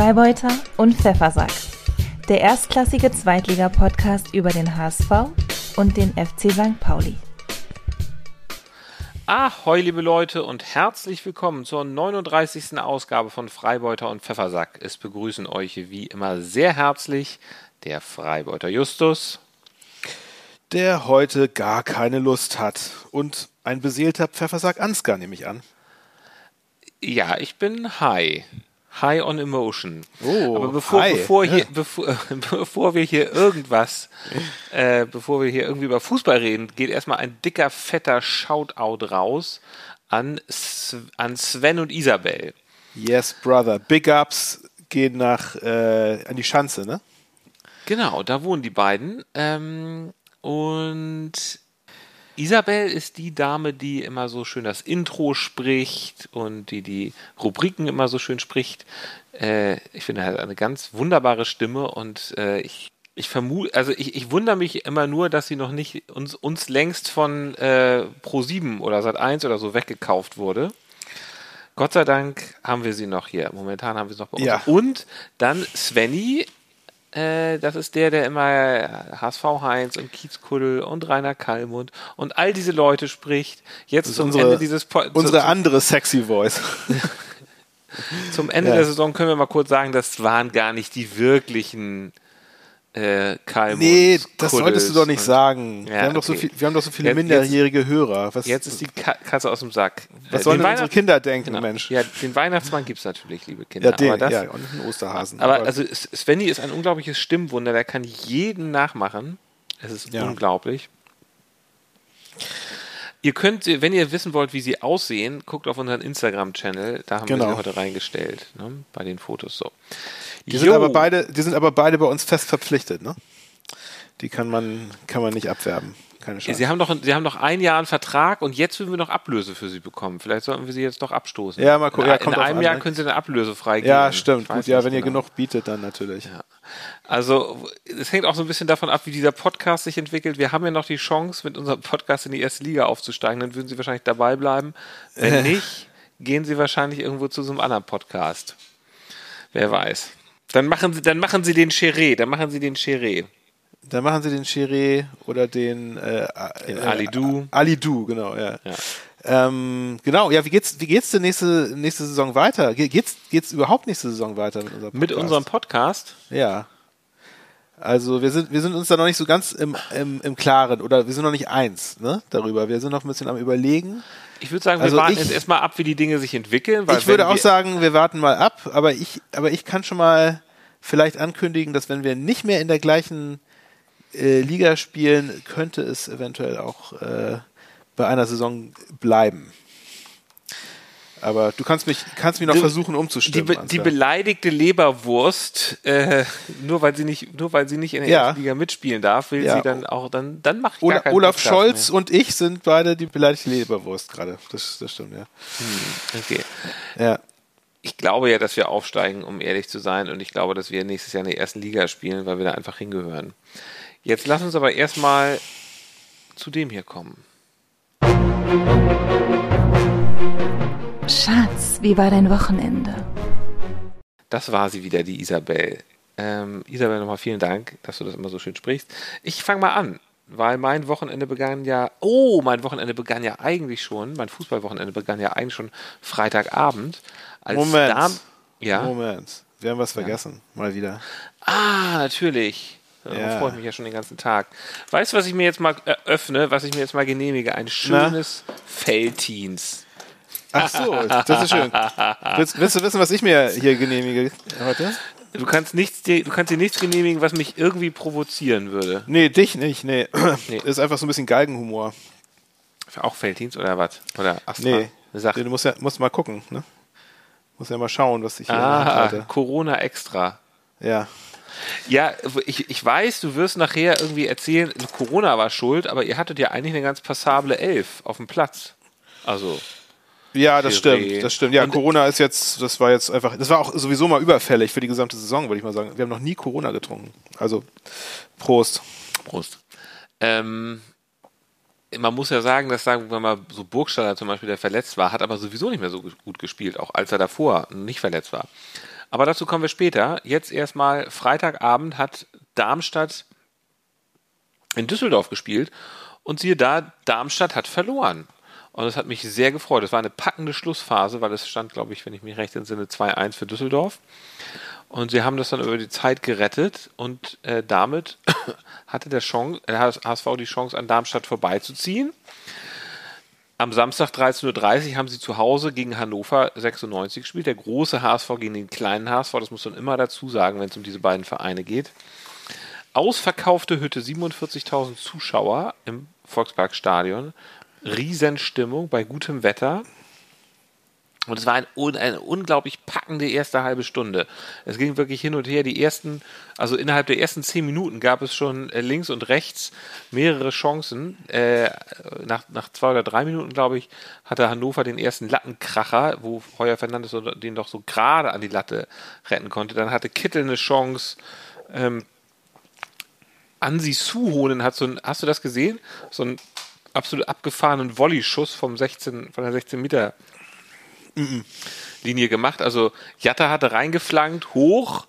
Freibeuter und Pfeffersack. Der erstklassige Zweitliga-Podcast über den HSV und den FC St. Pauli. Ahoi, liebe Leute, und herzlich willkommen zur 39. Ausgabe von Freibeuter und Pfeffersack. Es begrüßen euch wie immer sehr herzlich der Freibeuter Justus. Der heute gar keine Lust hat. Und ein beseelter Pfeffersack Ansgar, nehme ich an. Ja, ich bin High. High on Emotion. Oh, Aber bevor, high. bevor, hier, bevor, bevor wir hier irgendwas, äh, bevor wir hier irgendwie über Fußball reden, geht erstmal ein dicker, fetter Shoutout raus an, an Sven und Isabel. Yes, brother. Big Ups gehen nach äh, an die Schanze, ne? Genau, da wohnen die beiden. Ähm, und Isabel ist die Dame, die immer so schön das Intro spricht und die die Rubriken immer so schön spricht. Äh, ich finde, er hat eine ganz wunderbare Stimme und äh, ich, ich vermute, also ich, ich wundere mich immer nur, dass sie noch nicht uns, uns längst von äh, Pro7 oder Sat1 oder so weggekauft wurde. Gott sei Dank haben wir sie noch hier. Momentan haben wir sie noch bei uns. Ja. Und dann Svenny, äh, das ist der, der immer HSV Heinz und Kiezkuddel und Rainer Kallmund und all diese Leute spricht. Jetzt zum unsere- Ende dieses po Unsere andere sexy Voice. zum Ende Ja. der Saison können wir mal kurz sagen, das waren gar nicht die wirklichen äh, Kallmunds. nee, das solltest Kuddels du doch nicht sagen. Ja, wir, haben doch so okay. viel, wir haben doch so viele Jetzt- minderjährige Hörer. Was, Jetzt ist die Ka Katze aus dem Sack. was Äh, sollen den denn unsere Kinder denken, Genau. Mensch? Ja, den Weihnachtsmann gibt es natürlich, liebe Kinder. Ja, den, aber das, ja, und einen Osterhasen. Aber also S- Svenny ist ein unglaubliches Stimmwunder, der kann jeden nachmachen. Es ist Ja. unglaublich. Ihr könnt, wenn ihr wissen wollt, wie sie aussehen, guckt auf unseren Instagram-Channel. Da haben wir Genau. sie heute reingestellt, ne? bei den Fotos so. Die, sind Jo. aber beide, die sind aber beide bei uns fest verpflichtet, ne? Die kann man, kann man nicht abwerben. Keine Chance. Sie haben, doch, sie haben noch ein Jahr einen Vertrag und jetzt würden wir noch Ablöse für sie bekommen. Vielleicht sollten wir sie jetzt doch abstoßen. Ja, mal gucken. In, Ja, in kommt drauf einem an, Jahr ne? können sie eine Ablöse freigeben. ja, stimmt. Gut, ja, wenn ihr genau. genug bietet, dann natürlich. Also, es hängt auch so ein bisschen davon ab, wie dieser Podcast sich entwickelt. Wir haben ja noch die Chance, mit unserem Podcast in die erste Liga aufzusteigen. Dann würden Sie wahrscheinlich dabei bleiben. Wenn nicht, gehen Sie wahrscheinlich irgendwo zu so einem anderen Podcast. Wer weiß. Dann machen Sie, dann machen Sie den Cheré. Dann machen Sie den Cheré. Dann machen sie den Chiré oder den, äh, Den äh, Alidu. Alidu, genau, ja. Ja. Ähm, genau, ja, wie geht's, wie geht's denn nächste, nächste Saison weiter? Ge- Geht's, geht's überhaupt nächste Saison weiter mit unserem Podcast? Mit unserem Podcast. Ja. Also wir sind, wir sind uns da noch nicht so ganz im, im, im Klaren oder wir sind noch nicht eins, ne, darüber. Wir sind noch ein bisschen am überlegen. Ich würde sagen, wir Also warten ich- jetzt erstmal ab, wie die Dinge sich entwickeln. Weil ich würde auch sagen, wir warten mal ab, aber ich, aber ich kann schon mal vielleicht ankündigen, dass wenn wir nicht mehr in der gleichen äh, Liga spielen, könnte es eventuell auch äh, bei einer Saison bleiben. Aber du kannst mich, kannst mich noch Du- versuchen die, umzustimmen. be die Ansgar. beleidigte Leberwurst, äh, nur weil sie nicht, nur weil sie nicht in der Ja. ersten Liga mitspielen darf, will Ja. sie dann auch, dann, dann mache ich gar Ola keinen Olaf Podcast Scholz und ich sind beide die beleidigte Leberwurst gerade. Das, das stimmt, ja. Mehr. Okay. Ja. Ich glaube ja, dass wir aufsteigen, um ehrlich zu sein, und ich glaube, dass wir nächstes Jahr in der ersten Liga spielen, weil wir da einfach hingehören. Jetzt lass uns aber erstmal zu dem hier kommen. Schatz, wie war dein Wochenende? Das war sie wieder, die Isabel. Ähm, Isabel, nochmal vielen Dank, dass du das immer so schön sprichst. Ich fange mal an, weil mein Wochenende begann ja, oh, mein Wochenende begann ja eigentlich schon, mein Fußballwochenende begann ja eigentlich schon Freitagabend. Als Moment. Da, ja. Moment. Wir haben was vergessen. Mal wieder. Ah, natürlich. Darauf Ja. freue ich mich ja schon den ganzen Tag. Weißt du, was ich mir jetzt mal eröffne, was ich mir jetzt mal genehmige? Ein schönes Feltins. Ach so, das ist schön. Willst, willst du wissen, was ich mir hier genehmige heute? Du kannst, nichts, dir- du kannst dir nichts genehmigen, was mich irgendwie provozieren würde. Nee, dich nicht. Nee. Nee. Ist einfach so ein bisschen Galgenhumor. Auch Felddienst oder was? Oder Astra? Nee. Sag. Du musst ja musst mal gucken, ne? Musst ja mal schauen, was ich hier Ah, halte. Corona extra. Ja. Ja, ich, ich weiß, du wirst nachher irgendwie erzählen, Corona war schuld, aber ihr hattet ja eigentlich eine ganz passable Elf auf dem Platz. Also, Ja, das Chiré. stimmt. Das stimmt. Ja, Und- Corona ist jetzt, das war jetzt einfach, das war auch sowieso mal überfällig für die gesamte Saison, würde ich mal sagen. Wir haben noch nie Corona getrunken. Also, Prost. Prost. Ähm, man muss ja sagen, dass sagen wir mal so Burgstaller zum Beispiel, der verletzt war, hat aber sowieso nicht mehr so gut gespielt, auch als er davor nicht verletzt war. Aber dazu kommen wir später. Jetzt erstmal Freitagabend hat Darmstadt in Düsseldorf gespielt und siehe da, Darmstadt hat verloren. Und das hat mich sehr gefreut. Es war eine packende Schlussphase, weil es stand, glaube ich, wenn ich mich recht entsinne, 2-1 für Düsseldorf. Und sie haben das dann über die Zeit gerettet und äh, damit hatte der, Chance, der HSV die Chance, an Darmstadt vorbeizuziehen. Am Samstag 13.30 Uhr haben sie zu Hause gegen Hannover 96 gespielt. Der große HSV gegen den kleinen HSV, das muss man immer dazu sagen, wenn es um diese beiden Vereine geht. Ausverkaufte Hütte, 47.000 Zuschauer im Volksparkstadion. Riesenstimmung bei gutem Wetter. Und es war ein, eine unglaublich packende erste halbe Stunde. Es ging wirklich hin und her. Die ersten, also innerhalb der ersten zehn Minuten gab es schon äh, links und rechts mehrere Chancen. Äh, nach, nach zwei oder drei Minuten, glaube ich, hatte Hannover den ersten Lattenkracher, wo Heuer Fernandes den doch so gerade an die Latte retten konnte. Dann hatte Kittel eine Chance. Ähm, Ansi Suhonen hat so ein, hast du das gesehen? So einen absolut abgefahrenen Volley-Schuss vom 16, von der 16 Meter Linie gemacht. Also Jatta hatte reingeflankt, hoch,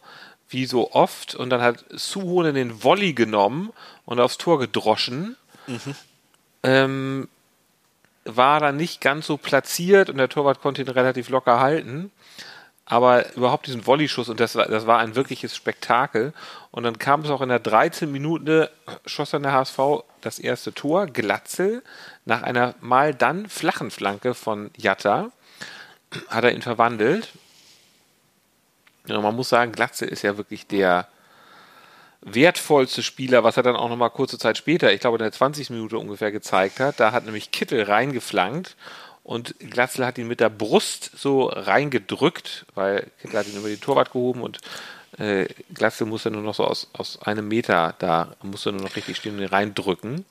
wie so oft, und dann hat Suhonen den Volley genommen und aufs Tor gedroschen. Mhm. Ähm, war dann nicht ganz so platziert und der Torwart konnte ihn relativ locker halten. Aber überhaupt diesen Volley-Schuss, und das war, das war ein wirkliches Spektakel. Und dann kam es auch in der 13. Minute, schoss dann der HSV das erste Tor, Glatzel, nach einer mal dann flachen Flanke von Jatta hat er ihn verwandelt. Ja, man muss sagen, Glatze ist ja wirklich der wertvollste Spieler, was er dann auch nochmal kurze Zeit später, ich glaube in der 20. Minute ungefähr gezeigt hat. Da hat nämlich Kittel reingeflankt und Glatzel hat ihn mit der Brust so reingedrückt, weil Kittel hat ihn über die Torwart gehoben und äh, Glatzel musste nur noch so aus, aus einem Meter da, musste nur noch richtig stehen und ihn reindrücken.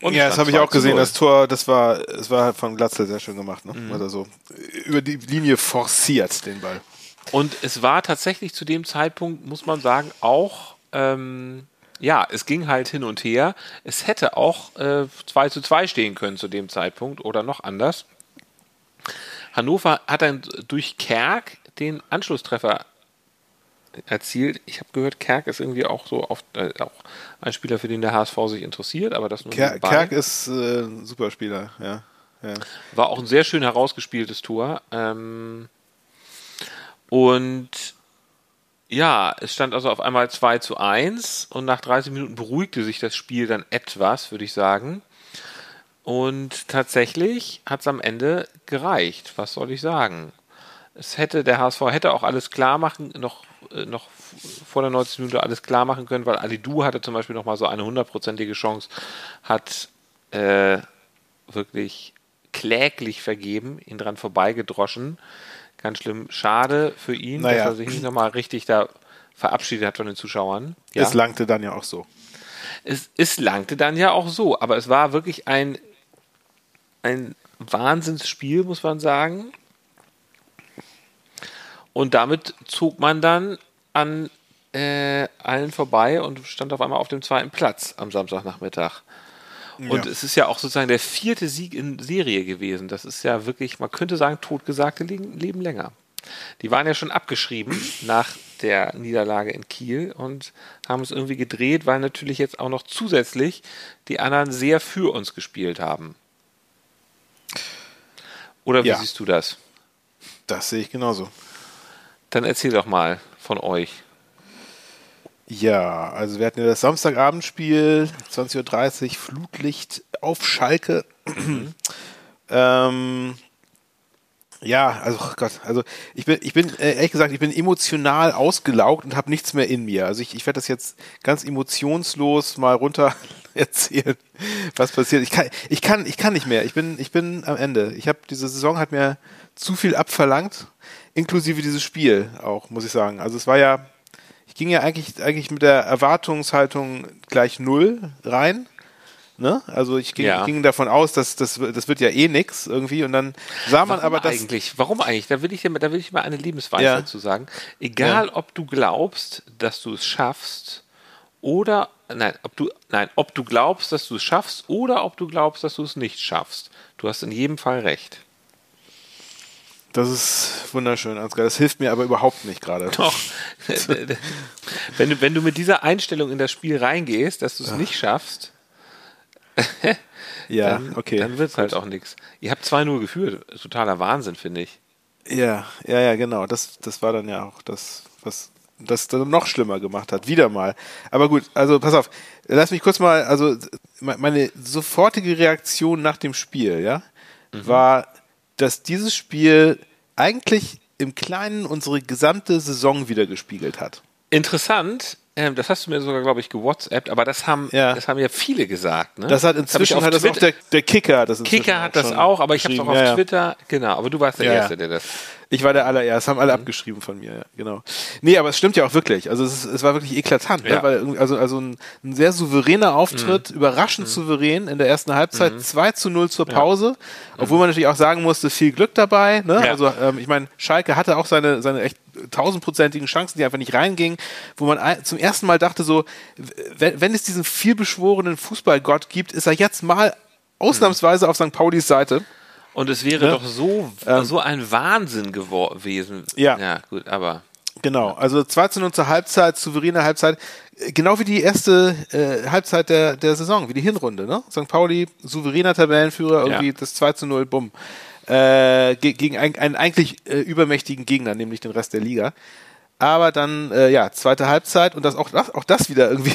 Und ja, das habe ich auch gesehen, das Tor, das war, das war von Glatzel sehr schön gemacht, ne? Mhm. Also so über die Linie forciert den Ball. Und es war tatsächlich zu dem Zeitpunkt, muss man sagen, auch ähm, ja, es ging halt hin und her. Es hätte auch äh, 2 zu 2 stehen können zu dem Zeitpunkt oder noch anders. Hannover hat dann durch Kerk den Anschlusstreffer erzielt. Ich habe gehört, Kerk ist irgendwie auch so oft äh, auch ein Spieler, für den der HSV sich interessiert, aber das nur Ker Kerk ist äh, ein super Spieler, ja. ja. War auch ein sehr schön herausgespieltes Tor. Ähm, und ja, es stand also auf einmal 2 zu 1 und nach 30 Minuten beruhigte sich das Spiel dann etwas, würde ich sagen. Und tatsächlich hat es am Ende gereicht. Was soll ich sagen? Es hätte, der HSV hätte auch alles klar machen, noch äh, noch vor der 90 Minute alles klar machen können, weil Ali Du hatte zum Beispiel noch mal so eine hundertprozentige Chance, hat äh, wirklich kläglich vergeben, ihn dran vorbeigedroschen. Ganz schlimm. Schade für ihn, naja. dass er sich nicht nochmal richtig da verabschiedet hat von den Zuschauern. Ja? Es langte dann ja auch so. Es, es langte dann ja auch so, aber es war wirklich ein, ein Wahnsinnsspiel, muss man sagen. Und damit zog man dann an äh, allen vorbei und stand auf einmal auf dem zweiten Platz am Samstagnachmittag. Und ja. es ist ja auch sozusagen der vierte Sieg in Serie gewesen. Das ist ja wirklich, man könnte sagen, totgesagte leben länger. Die waren ja schon abgeschrieben nach der Niederlage in Kiel und haben es irgendwie gedreht, weil natürlich jetzt auch noch zusätzlich die anderen sehr für uns gespielt haben. Oder wie ja. siehst du das? Das sehe ich genauso. Dann erzähl doch mal von euch. Ja, also wir hatten ja das Samstagabendspiel, 20.30 Uhr, Flutlicht auf Schalke. Mhm. ähm, ja, also oh Gott, also ich bin, ich bin äh, ehrlich gesagt, ich bin emotional ausgelaugt und habe nichts mehr in mir. Also ich, ich werde das jetzt ganz emotionslos mal runter erzählen, was passiert. Ich kann, ich kann, ich kann nicht mehr. Ich bin, ich bin am Ende. Ich habe diese Saison hat mir zu viel abverlangt inklusive dieses Spiel auch, muss ich sagen. Also es war ja, ich ging ja eigentlich, eigentlich mit der Erwartungshaltung gleich null rein. Ne? Also ich ging, ja. ging davon aus, dass das, das wird ja eh nix irgendwie und dann sah man Warum aber das. Eigentlich? Warum eigentlich? Da will ich dir, da will ich mal eine Lebensweisheit ja. zu sagen. Egal, ja. ob du glaubst, dass du es schaffst oder nein, ob du nein, ob du glaubst, dass du es schaffst oder ob du glaubst, dass du es nicht schaffst. Du hast in jedem Fall recht. Das ist wunderschön, Ansgar. Das hilft mir aber überhaupt nicht gerade. Doch. wenn, du, wenn du mit dieser Einstellung in das Spiel reingehst, dass du es nicht schaffst, Ja, dann, okay. dann wird es halt auch nichts. Ihr habt 2-0 geführt. Totaler Wahnsinn, finde ich. Ja, ja, ja, genau. Das, das war dann ja auch das, was das dann noch schlimmer gemacht hat. Wieder mal. Aber gut, also pass auf. Lass mich kurz mal, also me- meine sofortige Reaktion nach dem Spiel, ja, war, dass dieses Spiel eigentlich im Kleinen unsere gesamte Saison wieder gespiegelt hat. Interessant, ähm, das hast du mir sogar, glaube ich, gewhatsappt, aber das haben, Ja. das haben ja viele gesagt. Ne? Das hat inzwischen auf hat das auch der, der Kicker. Das Kicker hat das auch, aber ich habe es auch auf Ja. Twitter, genau, aber du warst der ja. Erste, der das. Ich war der allererste, haben Mhm. alle abgeschrieben von mir, ja, genau. Nee, aber es stimmt ja auch wirklich. Also es, es war wirklich eklatant, Ja. ne? weil also, also ein, ein sehr souveräner Auftritt, Mhm. überraschend souverän in der ersten Halbzeit, 2 zu 0 zur Pause, obwohl man natürlich auch sagen musste, viel Glück dabei. Ne? Mhm. Ja. Also ähm, ich meine, Schalke hatte auch seine, seine echt tausendprozentigen Chancen, die einfach nicht reingingen, wo man zum ersten Mal dachte so, wenn, wenn es diesen vielbeschworenen Fußballgott gibt, ist er jetzt mal ausnahmsweise auf St. Paulis Seite. Und es wäre Ne? doch so, so ein Wahnsinn gewesen. Ja. Ja, gut, aber. Genau, also 2 zu 0 zur Halbzeit, souveräne Halbzeit, Äh, genau wie die erste äh, Halbzeit der, der Saison, wie die Hinrunde, ne? St. Pauli, souveräner Tabellenführer, irgendwie Ja. das 2 zu 0, bumm. Äh, ge gegen ein, einen eigentlich äh, übermächtigen Gegner, nämlich den Rest der Liga. Aber dann, äh, ja, zweite Halbzeit und das auch das, auch das wieder irgendwie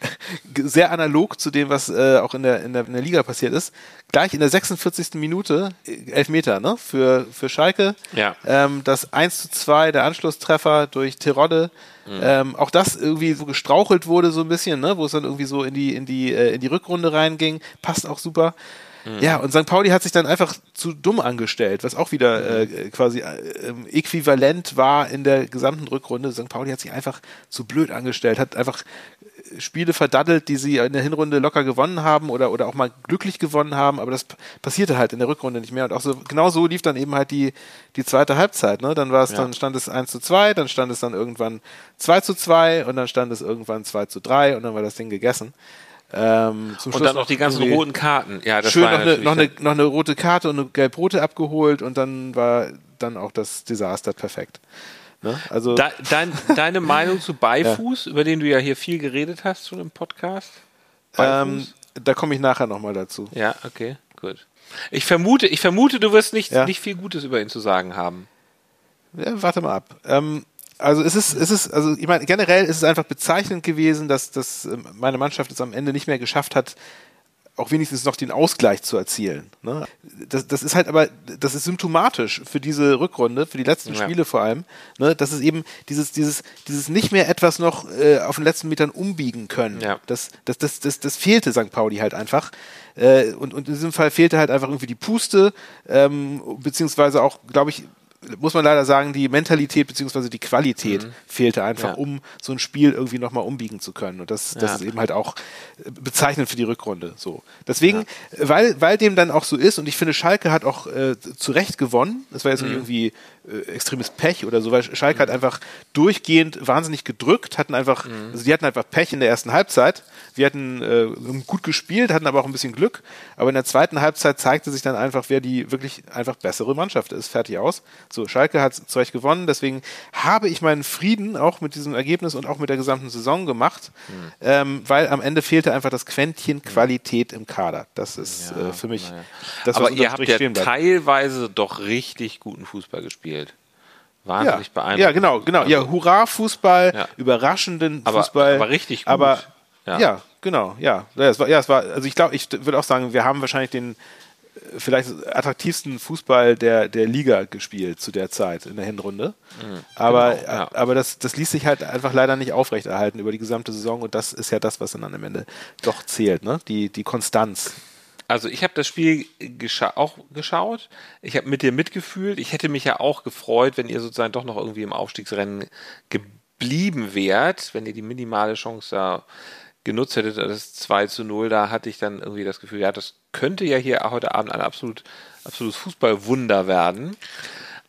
sehr analog zu dem, was äh, auch in der, in, der, in der Liga passiert ist. Gleich in der 46. Minute, äh, Elfmeter, ne? Für, für Schalke. Ja. Ähm, das 1 zu 2, der Anschlusstreffer durch Terodde. Ähm, auch das irgendwie so gestrauchelt wurde so ein bisschen, ne? wo es dann irgendwie so in die, in die, äh, in die Rückrunde reinging. Passt auch super. Ja, und St. Pauli hat sich dann einfach zu dumm angestellt, was auch wieder äh, quasi äh, ähm, äquivalent war in der gesamten Rückrunde. St. Pauli hat sich einfach zu blöd angestellt, hat einfach äh, Spiele verdaddelt, die sie in der Hinrunde locker gewonnen haben oder, oder auch mal glücklich gewonnen haben, aber das passierte halt in der Rückrunde nicht mehr. Und auch so, genau so lief dann eben halt die, die zweite Halbzeit. Ne? Dann war es, Ja. dann stand es 1 zu 2, dann stand es dann irgendwann 2 zu 2 und dann stand es irgendwann 2 zu 3 und dann war das Ding gegessen. Ähm, Und dann noch die ganzen roten Karten. Ja, das schön war noch eine, noch, eine, noch eine rote Karte und eine gelb-rote abgeholt und dann war dann auch das Desaster perfekt. Ne? Also Da, dein, deine Meinung zu Beifuß, über den du ja hier viel geredet hast schon im Podcast? ähm, da komme ich nachher nochmal dazu. ja, okay, gut. Ich vermute, ich vermute, du wirst nicht, Ja. nicht viel Gutes über ihn zu sagen haben. Ja, warte mal ab. Ähm, also es ist, es ist, also ich meine, generell ist es einfach bezeichnend gewesen, dass, dass ähm, meine Mannschaft es am Ende nicht mehr geschafft hat, auch wenigstens noch den Ausgleich zu erzielen. Ne? Das, das ist halt aber, das ist symptomatisch für diese Rückrunde, für die letzten Ja. Spiele vor allem, ne? dass es eben dieses, dieses, dieses nicht mehr etwas noch äh, auf den letzten Metern umbiegen können. Ja. Das, das, das, das, das fehlte St. Pauli halt einfach. Äh, und, und in diesem Fall fehlte halt einfach irgendwie die Puste, ähm, beziehungsweise auch, glaube ich, muss man leider sagen, die Mentalität beziehungsweise die Qualität fehlte einfach, Ja. um so ein Spiel irgendwie nochmal umbiegen zu können. Und das, das Ja. ist eben halt auch äh, bezeichnend für die Rückrunde. So. Deswegen, äh, weil, weil dem dann auch so ist, und ich finde, Schalke hat auch äh, zu Recht gewonnen. Das war jetzt nicht irgendwie äh, extremes Pech oder so, weil Schalke hat einfach durchgehend wahnsinnig gedrückt, hatten einfach, also die hatten einfach Pech in der ersten Halbzeit. Wir hatten äh, gut gespielt, hatten aber auch ein bisschen Glück. Aber in der zweiten Halbzeit zeigte sich dann einfach, wer die wirklich einfach bessere Mannschaft ist. Fertig aus. So, Schalke hat zu Recht gewonnen. Deswegen habe ich meinen Frieden auch mit diesem Ergebnis und auch mit der gesamten Saison gemacht, ähm, weil am Ende fehlte einfach das Quäntchen Qualität im Kader. Das ist Ja, äh, für mich naja. das, was Aber ihr habt ja teilweise doch richtig guten Fußball gespielt. Wahnsinnig ja. beeindruckend. ja, genau, genau. Ja, Hurra Fußball, Ja. überraschenden Aber- Fußball. aber richtig gut. Aber Ja. ja, genau, ja. Ja, es war, ja, es war, also ich glaube, ich würde auch sagen, wir haben wahrscheinlich den äh, vielleicht attraktivsten Fußball der, der Liga gespielt zu der Zeit in der Hinrunde. aber Genau, ja. aber das, das ließ sich halt einfach leider nicht aufrechterhalten über die gesamte Saison und das ist ja das, was dann am Ende doch zählt, ne? Die, die Konstanz. Also ich habe das Spiel gescha auch geschaut. Ich habe mit dir mitgefühlt. Ich hätte mich ja auch gefreut, wenn ihr sozusagen doch noch irgendwie im Aufstiegsrennen geblieben wärt, wenn ihr die minimale Chance da genutzt hättet, das 2 zu 0, da hatte ich dann irgendwie das Gefühl, ja, das könnte ja hier heute Abend ein absolut, absolutes Fußballwunder werden.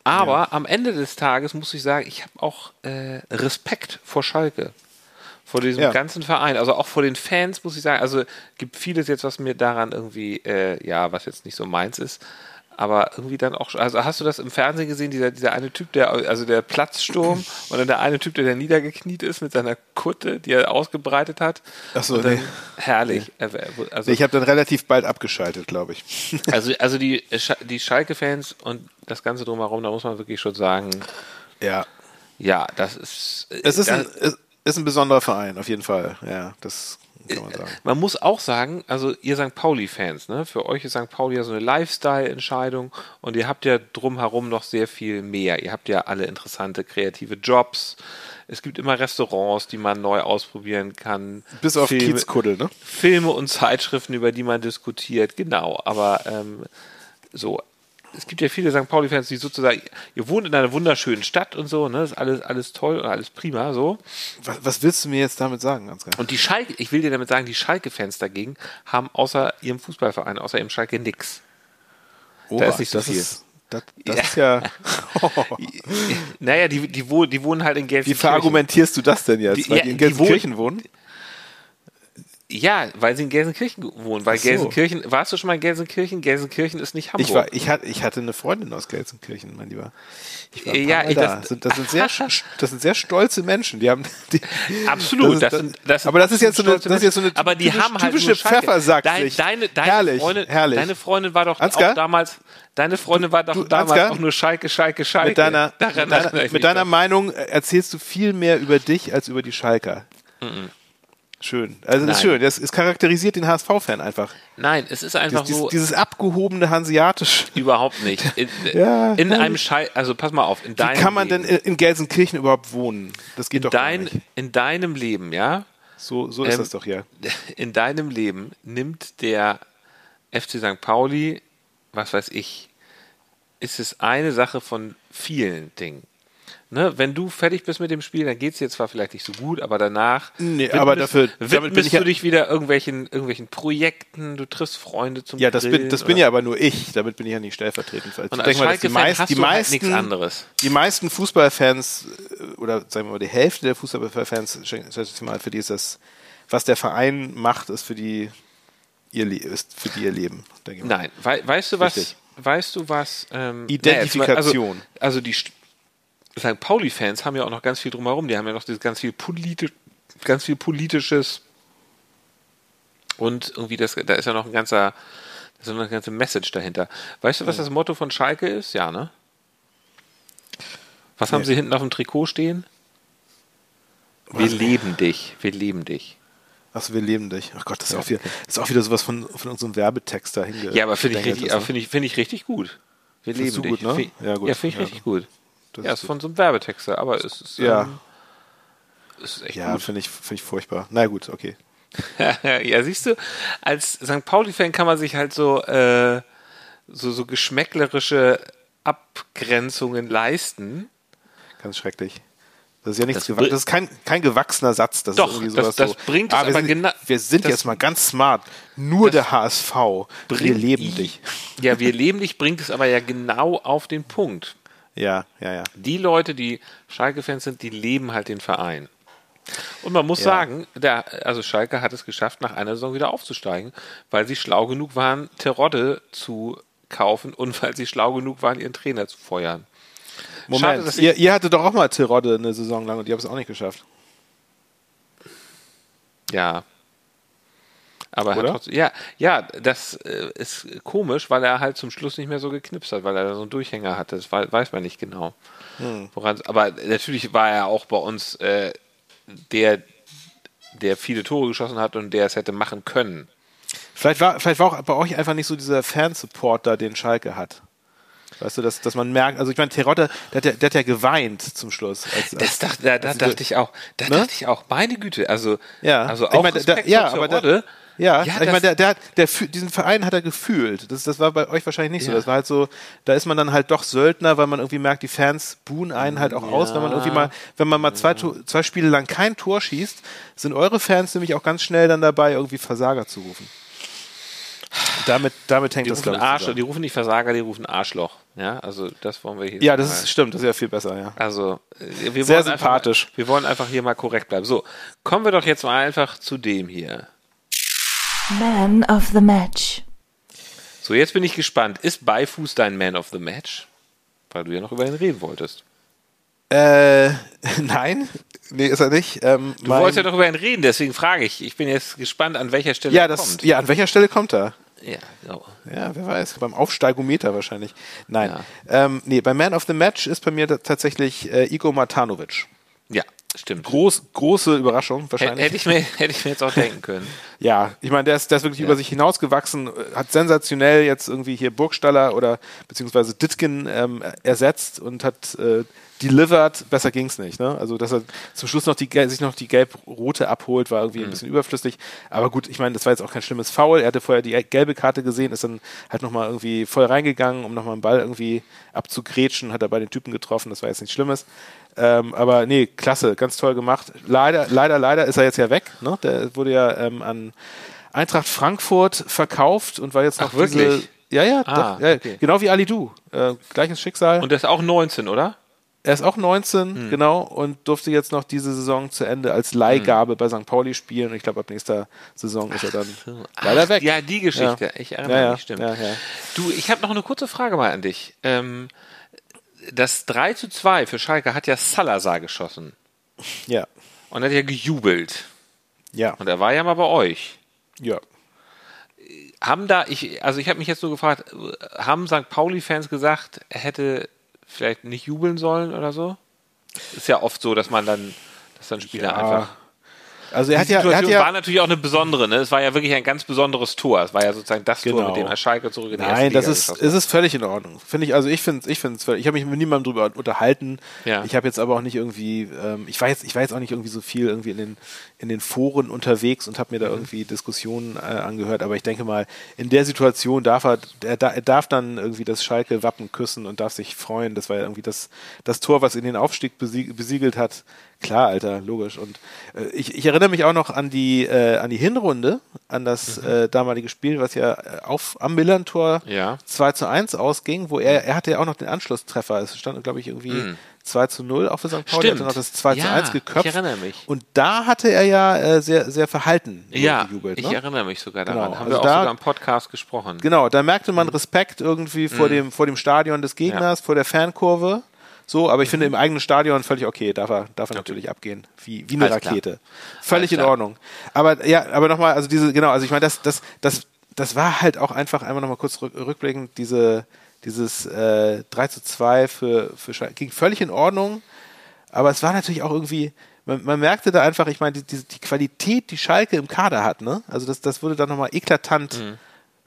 Aber am Ende des Tages muss ich sagen, ich habe auch äh, Respekt vor Schalke vor diesem Ja. ganzen Verein, also auch vor den Fans, muss ich sagen. Also gibt vieles jetzt, was mir daran irgendwie, äh, ja, was jetzt nicht so meins ist. aber irgendwie dann auch, also hast du das im Fernsehen gesehen, dieser, dieser eine Typ, der, also der Platzsturm und dann der eine Typ, der da niedergekniet ist mit seiner Kutte, die er ausgebreitet hat. Ach so, Und dann, nee. Herrlich. Also, Ich habe dann relativ bald abgeschaltet, glaube ich. also, also die, Sch- die Schalke-Fans und das Ganze drumherum, da muss man wirklich schon sagen, Ja. ja, das ist. Es ist da- ein, es ist ein besonderer Verein, auf jeden Fall. Ja, das kann man sagen. Man muss auch sagen, also ihr St. Pauli-Fans, ne? für euch ist St. Pauli ja so eine Lifestyle-Entscheidung und ihr habt ja drumherum noch sehr viel mehr. Ihr habt ja alle interessante kreative Jobs. Es gibt immer Restaurants, die man neu ausprobieren kann. Bis auf Filme, Kiezkuddel, ne? Filme und Zeitschriften, über die man diskutiert. Genau, aber ähm, so. Es gibt ja viele St. Pauli-Fans, die sozusagen, ihr wohnt in einer wunderschönen Stadt und so, ne? Ist alles, alles toll und alles prima, so. Was, was willst du mir jetzt damit sagen, Ansgar? Und die Schalke, ich will dir damit sagen, die Schalke-Fans dagegen haben außer ihrem Fußballverein, außer ihrem Schalke nix. Oh, ist nicht so das viel. Ist, das das ist ja. Naja, die, die, wohnen, die wohnen halt in Wie Gelsenkirchen. verargumentierst du das denn jetzt? Die- Weil ja, die in Gelsenkirchen wohnen? Ja, weil sie in Gelsenkirchen wohnen. Weil so. Gelsenkirchen, warst du schon mal in Gelsenkirchen? Gelsenkirchen ist nicht Hamburg. Ich, war, ich, hatte, ich hatte eine Freundin aus Gelsenkirchen, mein Lieber. Ich war Ja, ich- da. das- Das, sind, das, sind sehr, das sind sehr stolze Menschen. Die haben, die, Absolut, Das das, sind, das sind aber das ist jetzt so eine- das ist jetzt so eine aber die typisch- haben halt typische. Pfeffersackpflicht. Dein, deine, deine Herrlich, Freundin, herrlich. Deine Freundin war doch Ansgar? auch damals, deine Freundin war doch Du, damals Ansgar? auch nur Schalke, Schalke, Schalke. mit deiner, Daran mit deiner, mit deiner. Meinung erzählst du viel mehr über dich als über die Schalker. Schön. Also das ist Nein. schön. Das, es charakterisiert den HSV-Fan einfach. Nein, es ist einfach Dieses, so. dieses abgehobene Hanseatisch. Überhaupt nicht. In, Ja, in einem Schei also pass mal auf, in Wie deinem kann man denn Leben, in in Gelsenkirchen überhaupt wohnen? Das geht doch gar dein, nicht. in deinem Leben, ja, So, so ist ähm, das doch hier. in deinem Leben nimmt der FC St. Pauli, was weiß ich, ist es eine Sache von vielen Dingen. Ne, wenn du fertig bist mit dem Spiel, dann geht es dir zwar vielleicht nicht so gut, aber danach Nee, aber dafür- damit bin widmest ich ja- du dich wieder irgendwelchen, irgendwelchen Projekten, du triffst Freunde zum Ja, das bin, Grillen das bin ja aber nur ich. Damit bin ich ja nicht stellvertretend. Ich Und denke als mal, dass die, Schalke-Fan meist, hast die, du halt meisten, nichts anderes. die meisten Fußballfans äh, oder sagen wir mal die Hälfte der Fußballfans, mal, für die ist das, was der Verein macht, ist für die ihr, Le ist für die ihr Leben. Nein, wei weißt du was? Richtig. Weißt du was? Ähm, Identifikation. naja, also, also die St-. Pauli-Fans haben ja auch noch ganz viel drumherum. Die haben ja noch dieses ganz viel politisch, ganz viel politisches und irgendwie das, da ist ja noch ein ganzer, da ist ja noch eine ganze Message dahinter. Weißt du, was das Motto von Schalke ist? Ja, ne? Was haben Nee. sie hinten auf dem Trikot stehen? Wir Was? leben dich. Wir leben dich. Achso, wir leben dich. Ach Gott, das ist, auch, wieder, das ist auch wieder sowas von, von unserem Werbetext da hinge. Ja, aber finde ich richtig, aber ne? finde ich, finde ich richtig gut. Wir Findest leben dich. gut, ne? Find- Ja, gut. Ja, finde ich Ja, richtig gut. Das ja, ist von so einem Werbetexter, aber es ist, Ja. ähm, ist echt Ja, finde ich, finde ich furchtbar. Na gut, okay. ja, siehst du, als St. Pauli-Fan kann man sich halt so, äh, so, so geschmäcklerische Abgrenzungen leisten. Ganz schrecklich. Das ist ja nichts Das gewa- bri- Das ist kein, kein gewachsener Satz. Das Doch, ist irgendwie das- sowas das so. bringt ah, wir aber sind, gena- Wir sind das- jetzt mal ganz smart. Nur der HSV. Wir leben dich. Ja, wir leben dich, bringt es aber ja genau auf den Punkt. Ja, ja, ja. die Leute, die Schalke-Fans sind, die leben halt den Verein. Und man muss Ja. sagen, der, also Schalke hat es geschafft, nach einer Saison wieder aufzusteigen, weil sie schlau genug waren, Terodde zu kaufen und weil sie schlau genug waren, ihren Trainer zu feuern. Moment, Schade, ihr, ihr hattet doch auch mal Terodde eine Saison lang und ihr habt es auch nicht geschafft. ja. Aber er hat Oder? trotzdem, ja, ja, das äh, ist komisch, weil er halt zum Schluss nicht mehr so geknipst hat, weil er da so einen Durchhänger hatte. Das wei- weiß man nicht genau. Hm. Woran, aber natürlich war er auch bei uns äh, der, der viele Tore geschossen hat und der es hätte machen können. Vielleicht war, vielleicht war auch bei euch einfach nicht so dieser Fansupport da, den Schalke hat. Weißt du, dass, dass man merkt, also ich meine, Terodde, der, hat ja- der hat ja geweint zum Schluss. Als, Das als, dachte, da, da als- dachte ich auch. Da Ne? dachte ich auch, meine Güte, also, Ja, also ich auch meine, der- Respekt ja, vor aber der- Terodde. Ja, Ja, ich das- meine, der, der, der, diesen Verein hat er gefühlt. Das, das war bei euch wahrscheinlich nicht so. Ja. Das war halt so, da ist man dann halt doch Söldner, weil man irgendwie merkt, die Fans buhen einen halt auch aus, wenn man irgendwie mal, wenn man mal zwei, zwei Spiele lang kein Tor schießt, sind eure Fans nämlich auch ganz schnell dann dabei, irgendwie Versager zu rufen. Damit, damit hängt Die das, rufen, glaube ich, Arsch, zusammen. die rufen nicht Versager, die rufen Arschloch. Ja, also das wollen wir hier Ja, das ist, stimmt, das ist ja viel besser, ja. Also, äh, wir Sehr wollen sympathisch. Einfach, wir wollen einfach hier mal korrekt bleiben. So, kommen wir doch jetzt mal einfach zu dem hier. Man of the Match. So, jetzt bin ich gespannt. Ist Beifuß dein Man of the Match? Weil du ja noch über ihn reden wolltest. Äh, nein, nee, ist er nicht. Ähm, Du wolltest ja noch über ihn reden, deswegen frage ich. Ich bin jetzt gespannt, an welcher Stelle ja, er das, kommt. ja, an welcher Stelle kommt er? Ja, genau. Ja, wer weiß, beim Aufsteigometer wahrscheinlich. Nein. Ja. Ähm, nee, beim Man of the Match ist bei mir tatsächlich äh, Igor Matanovic. ja stimmt. Groß, große Überraschung wahrscheinlich. Hätte ich, mir, hätte ich mir jetzt auch denken können. Ja, ich meine, der ist, der ist wirklich Ja. über sich hinausgewachsen, äh, hat sensationell jetzt irgendwie hier Burgstaller oder beziehungsweise Ditkin ähm, ersetzt und hat äh, delivered. Besser ging's nicht. Ne? Also, dass er zum Schluss noch die, sich noch die gelb-rote abholt, war irgendwie ein bisschen überflüssig. Aber gut, ich meine, das war jetzt auch kein schlimmes Foul. Er hatte vorher die gelbe Karte gesehen, ist dann halt nochmal irgendwie voll reingegangen, um nochmal einen Ball irgendwie abzugrätschen, hat er bei den Typen getroffen. Das war jetzt nichts Schlimmes. Ähm, aber nee, klasse, ganz toll gemacht. Leider, leider, leider ist er jetzt ja weg. Ne? Der wurde ja ähm, an Eintracht Frankfurt verkauft und war jetzt noch Ach, wirklich? diese. Ja, ja, Ah, doch, ja okay. genau wie Ali Du. Äh, gleiches Schicksal. Und der ist auch 19, oder? er ist auch 19, Hm. genau, und durfte jetzt noch diese Saison zu Ende als Leihgabe bei St. Pauli spielen. Und ich glaube, ab nächster Saison ist er dann leider Ach, weg. Ja, die Geschichte. Ja. Ich erinnere Ja, mich, stimmt. Du, ich habe noch eine kurze Frage mal an dich. Ähm, das 3 zu 2 für Schalke hat ja Salazar geschossen. Ja, Und hat ja gejubelt. ja, Und er war ja mal bei euch. ja. Haben da, ich, also ich habe mich jetzt so gefragt, haben St. Pauli-Fans gesagt, er hätte vielleicht nicht jubeln sollen oder so? Ist ja oft so, dass man dann, dass dann Spieler Ja, einfach. Also er Die hat ja, er hat Situation ja war natürlich auch eine besondere, ne? Es war ja wirklich ein ganz besonderes Tor. Es war ja sozusagen das Tor, Genau. mit dem Herr Schalke zurück in die Nein, das ist, geschossen es ist völlig in Ordnung. Finde ich, also ich finde, ich finde ich habe mich mit niemandem drüber unterhalten. Ja. Ich habe jetzt aber auch nicht irgendwie, ähm, ich war jetzt, ich war jetzt auch nicht irgendwie so viel irgendwie in den, in den Foren unterwegs und habe mir da irgendwie Diskussionen äh, angehört. Aber ich denke mal, in der Situation darf er, er, er darf dann irgendwie das Schalke-Wappen küssen und darf sich freuen. Das war ja irgendwie das, das Tor, was ihn den Aufstieg besieg, besiegelt hat. Klar, Alter, logisch. Und äh, ich, ich erinnere mich auch noch an die, äh, an die Hinrunde, an das äh, damalige Spiel, was ja äh, auf, am Millantor Ja. 2 zu 1 ausging, wo er, er hatte ja auch noch den Anschlusstreffer. Es stand, glaube ich, irgendwie 2 zu 0 auch für St. Pauli. Er hatte noch das 2 zu Ja, 1 geköpft. ich erinnere mich. Und da hatte er ja äh, sehr, sehr verhalten Ja, gejubelt. ich ne? erinnere mich sogar daran. Genau, Haben also wir auch da- sogar im Podcast gesprochen. Genau, da merkte man Respekt irgendwie vor, dem, vor dem Stadion des Gegners, vor der Fankurve. So, aber ich finde im eigenen Stadion völlig okay, darf er, darf er natürlich abgehen. Wie, wie eine Alles klar. Rakete. Völlig Alles in klar. Ordnung. Aber ja, aber nochmal, also diese, genau, also ich meine, das, das, das, das war halt auch einfach einmal nochmal kurz rück, rückblickend, diese, dieses äh, 3 zu 2 für, für Schalke. Ging völlig in Ordnung, aber es war natürlich auch irgendwie, man, man merkte da einfach, ich meine, die, die, die Qualität, die Schalke im Kader hat, ne? Also das, das wurde dann nochmal eklatant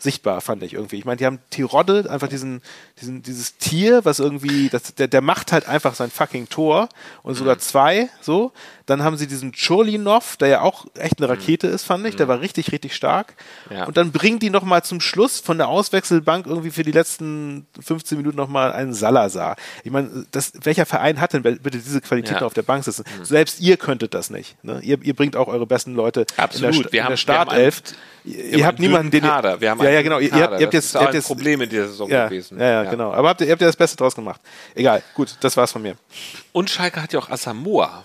sichtbar, fand ich irgendwie. Ich meine, die haben Tirode, einfach diesen, diesen, dieses Tier, was irgendwie, das, der, der macht halt einfach sein fucking Tor und sogar zwei, so. Dann haben sie diesen Cholinov, der ja auch echt eine Rakete ist, fand ich. Der war richtig, richtig stark. Ja. Und dann bringen die nochmal zum Schluss von der Auswechselbank irgendwie für die letzten 15 Minuten nochmal einen Salazar. Ich meine, das, welcher Verein hat denn bitte diese Qualitäten Ja. auf der Bank sitzen? Selbst ihr könntet das nicht. Ne? Ihr, ihr bringt auch eure besten Leute Absolut. in der, Wir in haben- der wir haben Startelf. einen- ihr habt niemanden, den Kader. Wir haben ja, ja, genau. Ihr, ihr habt, Kader. ihr habt Das jetzt, ist ihr habt ein jetzt Problem in dieser Saison ja, gewesen. Ja, ja, genau. Aber habt ihr, ihr habt ja das Beste draus gemacht. Egal, gut, das war's von mir. Und Schalke hat ja auch Asamoah,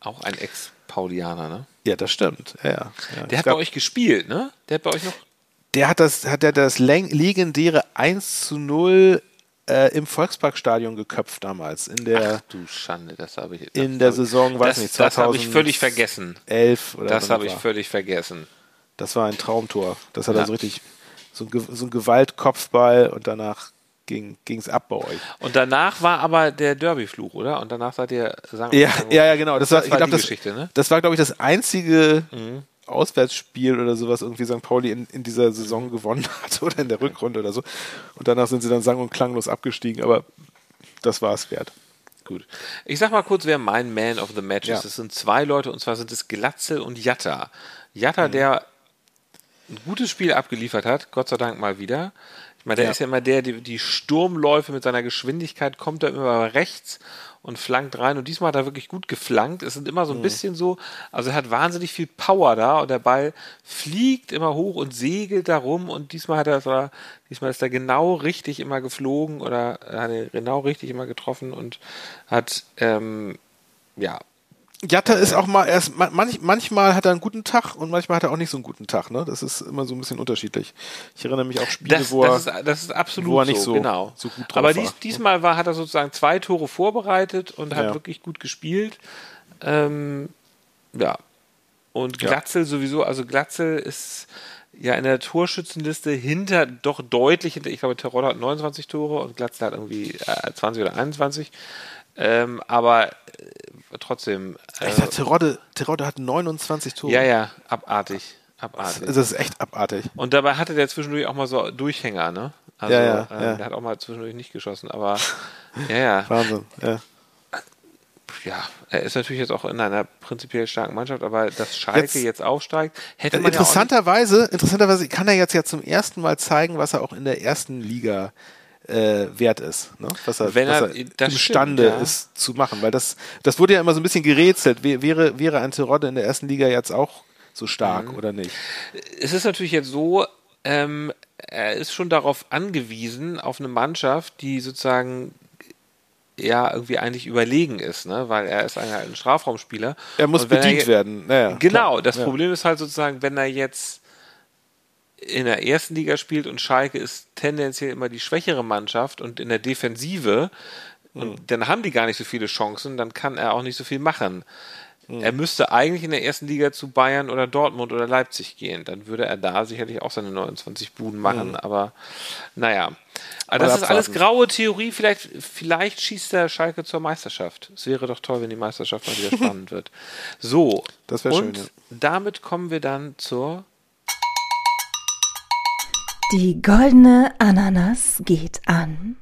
auch ein Ex-Paulianer, ne? Ja, das stimmt. Ja, ja. Der hat bei euch gespielt, ne? Der hat bei euch noch. der hat das, hat der das legendäre 1 zu 0 äh, im Volksparkstadion geköpft damals. In der Ach du Schande, das habe ich. in das der Saison, weiß das, nicht, Das habe ich 2011 völlig vergessen. oder Das habe ich war. völlig vergessen. Das war ein Traumtor. Das hat Ja. er so richtig, so ein, so ein Gewaltkopfball und danach ging es ab bei euch. Und danach war aber der Derby-Fluch, oder? Und danach seid ihr. Sagen, Ja, sagen- ja, ja, genau. Das, war, Das ich war glaub, die das, Geschichte, ne? Mhm. das war, glaube ich, das einzige Auswärtsspiel oder sowas irgendwie St. Pauli in, in dieser Saison gewonnen hat oder in der Rückrunde oder so. Und danach sind sie dann sang- und klanglos abgestiegen, aber das war es wert. Gut. Ich sag mal kurz, wer mein Man of the Match Ja. ist. Es sind zwei Leute und zwar sind es Glatzel und Jatta. Jatta, Mhm. der ein gutes Spiel abgeliefert hat, Gott sei Dank mal wieder. Ich meine, der Ja. ist ja immer der, die, die Sturmläufe mit seiner Geschwindigkeit kommt da immer rechts und flankt rein. Und diesmal hat er wirklich gut geflankt. Es sind immer Mhm. so ein bisschen so, also er hat wahnsinnig viel Power da und der Ball fliegt immer hoch und segelt da rum. Und diesmal hat er, zwar- diesmal ist er genau richtig immer geflogen oder hat er genau richtig immer getroffen und hat, ähm, ja, Jatta ist auch mal erst, manch, manchmal hat er einen guten Tag und manchmal hat er auch nicht so einen guten Tag. Ne? Das ist immer so ein bisschen unterschiedlich. Ich erinnere mich auch Spiele, das, wo, er, das, ist, das ist absolut wo er nicht so, so, genau. so gut drauf Aber dies, war. diesmal war, hat er sozusagen zwei Tore vorbereitet und hat Ja. wirklich gut gespielt. Ähm, ja. Und Ja. Glatzel sowieso, also Glatzel ist ja in der Torschützenliste hinter, doch deutlich hinter, ich glaube, Terodde hat 29 Tore und Glatzel hat irgendwie äh, 20 oder 21. Ähm, aber trotzdem. Äh, Alter, Terodde, Terodde hat 29 Tore. ja, ja, abartig. Abartig. Das ist echt abartig. Und dabei hatte der zwischendurch auch mal so Durchhänger, ne? Also, Ja, ja, ähm, ja. der hat auch mal zwischendurch nicht geschossen, aber ja, ja, Wahnsinn. Ja. ja, er ist natürlich jetzt auch in einer prinzipiell starken Mannschaft, aber dass Schalke Jetzt- jetzt, aufsteigt, hätte man ja Interessanterweise, interessanterweise kann er jetzt ja zum ersten Mal zeigen, was er auch in der ersten Liga äh, wert ist. Ne? Was er, Wenn er- er imstande stimmt, ja. ist zu machen. Weil das, das wurde ja immer so ein bisschen gerätselt. Wär- Wäre, wäre ein Terodde in der ersten Liga jetzt auch so stark Mhm. oder nicht? es ist natürlich jetzt so, ähm, er ist schon darauf angewiesen, auf eine Mannschaft, die sozusagen ja irgendwie eigentlich überlegen ist, ne? weil er ist ein, ein Strafraumspieler. Er muss bedient je- werden. Naja, Genau, klar. das ja. Problem ist halt sozusagen, wenn er jetzt in der ersten Liga spielt und Schalke ist tendenziell immer die schwächere Mannschaft und in der Defensive, Mhm. und dann haben die gar nicht so viele Chancen, dann kann er auch nicht so viel machen. Mhm. Er müsste eigentlich in der ersten Liga zu Bayern oder Dortmund oder Leipzig gehen. Dann würde er da sicherlich auch seine 29 Buden machen. Aber naja. Aber das ist abwarten. alles graue Theorie. Vielleicht, vielleicht schießt der Schalke zur Meisterschaft. Es wäre doch toll, wenn die Meisterschaft mal wieder spannend wird. So. Das wär schön, Und ja. damit kommen wir dann zur Die goldene Ananas geht an.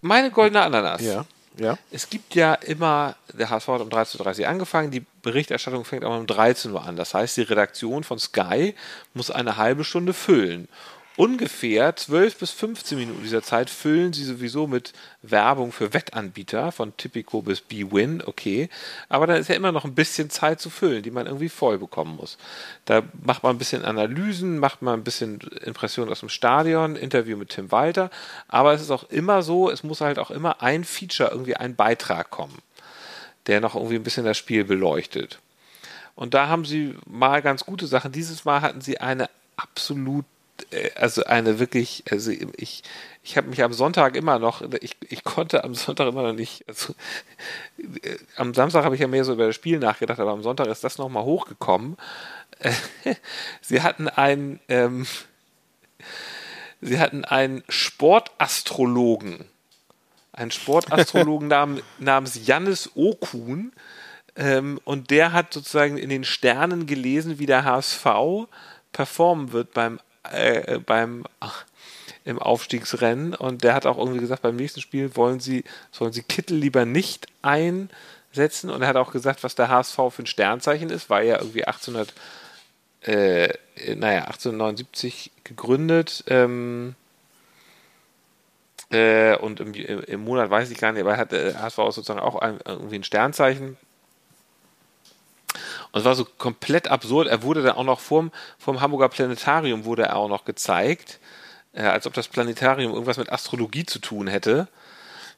meine goldene Ananas. Ja, ja. Es gibt ja immer, der HSV hat um 13.30 Uhr angefangen, die Berichterstattung fängt aber um 13 Uhr an. Das heißt, die Redaktion von Sky muss eine halbe Stunde füllen. Ungefähr 12 bis 15 Minuten dieser Zeit füllen sie sowieso mit Werbung für Wettanbieter, von Tipico bis B-Win, okay. Aber dann ist ja immer noch ein bisschen Zeit zu füllen, die man irgendwie voll bekommen muss. Da macht man ein bisschen Analysen, macht man ein bisschen Impressionen aus dem Stadion, Interview mit Tim Walter. Aber es ist auch immer so, es muss halt auch immer ein Feature, irgendwie ein Beitrag kommen, der noch irgendwie ein bisschen das Spiel beleuchtet. Und da haben sie mal ganz gute Sachen. Dieses Mal hatten sie eine absolut, also eine wirklich, also ich, ich habe mich am Sonntag immer noch, ich, ich konnte am Sonntag immer noch nicht, also äh, am Samstag habe ich ja mehr so über das Spiel nachgedacht, aber am Sonntag ist das nochmal hochgekommen. Äh, sie hatten ein, ähm, sie hatten einen Sportastrologen, einen Sportastrologen nam, namens Jannis Okun. Ähm, und der hat sozusagen in den Sternen gelesen, wie der HSV performen wird beim, äh, beim ach, im Aufstiegsrennen. Und der hat auch irgendwie gesagt, beim nächsten Spiel wollen sie, sollen sie Kittel lieber nicht einsetzen. Und er hat auch gesagt, was der HSV für ein Sternzeichen ist, weil er irgendwie 1800 äh, naja, 1879 gegründet. Ähm, äh, und im, im Monat weiß ich gar nicht, aber er hat äh, HSV sozusagen auch ein, irgendwie ein Sternzeichen. Und es war so komplett absurd. Er wurde dann auch noch vom, vom Hamburger Planetarium wurde er auch noch gezeigt, äh, als ob das Planetarium irgendwas mit Astrologie zu tun hätte.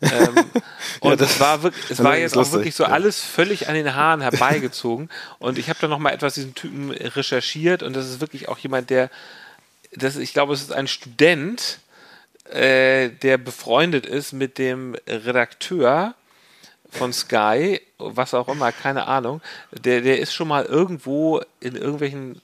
ähm, und das- es war wirklich, es war jetzt auch lustig, wirklich so ja. alles völlig an den Haaren herbeigezogen. und ich habe dann noch mal etwas diesen Typen recherchiert und das ist wirklich auch jemand, der, das, ich glaube, es ist ein Student, äh, der befreundet ist mit dem Redakteur von Sky, was auch immer, keine Ahnung. Der, der ist schon mal irgendwo in irgendwelchen,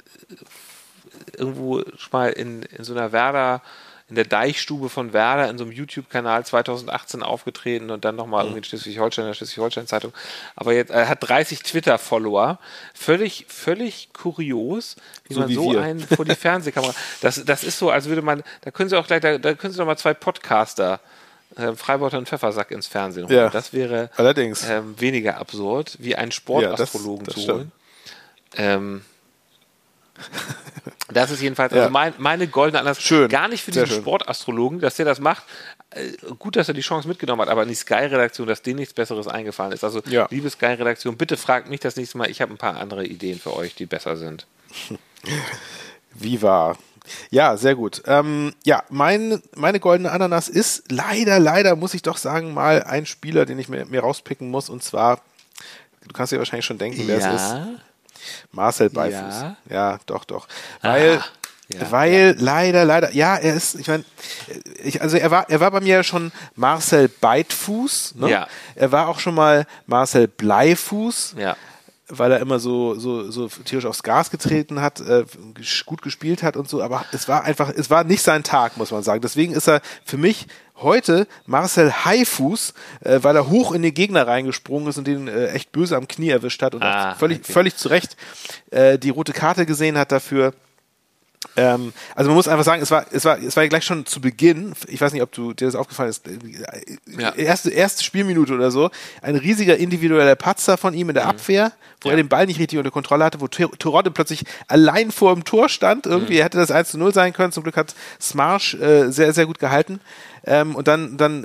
irgendwo schon mal in, in so einer Werder, in der Deichstube von Werder in so einem YouTube-Kanal 2018 aufgetreten und dann nochmal irgendwie in Schleswig-Holstein, in der Schleswig-Holstein-Zeitung. Aber jetzt, er hat 30 Twitter-Follower. Völlig, völlig kurios, wie So man wie so wir. einen vor die Fernsehkamera. Das, das ist so, als würde man, da können Sie auch gleich, da, da können Sie noch mal zwei Podcaster, äh, und Pfeffersack ins Fernsehen holen. Ja. Das wäre Allerdings. ähm, weniger absurd, wie einen Ja, Sportastrologen das- das zu holen. Ähm, das ist jedenfalls Ja. also mein, meine goldene Ananas. Schön. Gar nicht für diesen. Sportastrologen, dass der das macht. Äh, gut, dass er die Chance mitgenommen hat, aber an die Sky-Redaktion, dass denen nichts Besseres eingefallen ist. Also, Ja. liebe Sky-Redaktion, bitte fragt mich das nächste Mal. Ich habe ein paar andere Ideen für euch, die besser sind. Wie war. Ja, sehr gut. Ähm, ja, mein, meine goldene Ananas ist leider, leider, muss ich doch sagen, mal ein Spieler, den ich mir, mir rauspicken muss, und zwar Du kannst dir wahrscheinlich schon denken, wer es ist. ja. Marcel Beifuß. Ja. Ja, doch, doch. Weil, Ah, ja, weil leider, leider, ja, er ist, ich meine, ich, also er war, er war bei mir ja schon Marcel Beitfuß. Ne? Ja. Er war auch schon mal Marcel Bleifuß. Ja. Weil er immer so, so, so tierisch aufs Gas getreten hat, äh, gut gespielt hat und so, aber es war einfach, es war nicht sein Tag, muss man sagen. Deswegen ist er für mich heute Marcel Haifuß, äh, weil er hoch in den Gegner reingesprungen ist und den äh, echt böse am Knie erwischt hat und Ah, völlig, okay. völlig zu Recht äh, die rote Karte gesehen hat dafür. Ähm, also man muss einfach sagen, es war, es war, es war ja gleich schon zu Beginn. Ich weiß nicht, ob du dir das aufgefallen ist. äh, Ja. Erste, erste Spielminute oder so, ein riesiger individueller Patzer von ihm in der Abwehr, wo Ja. er den Ball nicht richtig unter Kontrolle hatte, wo Tor- Toronto plötzlich allein vor dem Tor stand. Irgendwie hätte das 1 zu 0 sein können. Zum Glück hat Smarsh äh, sehr, sehr gut gehalten. Ähm, und dann, dann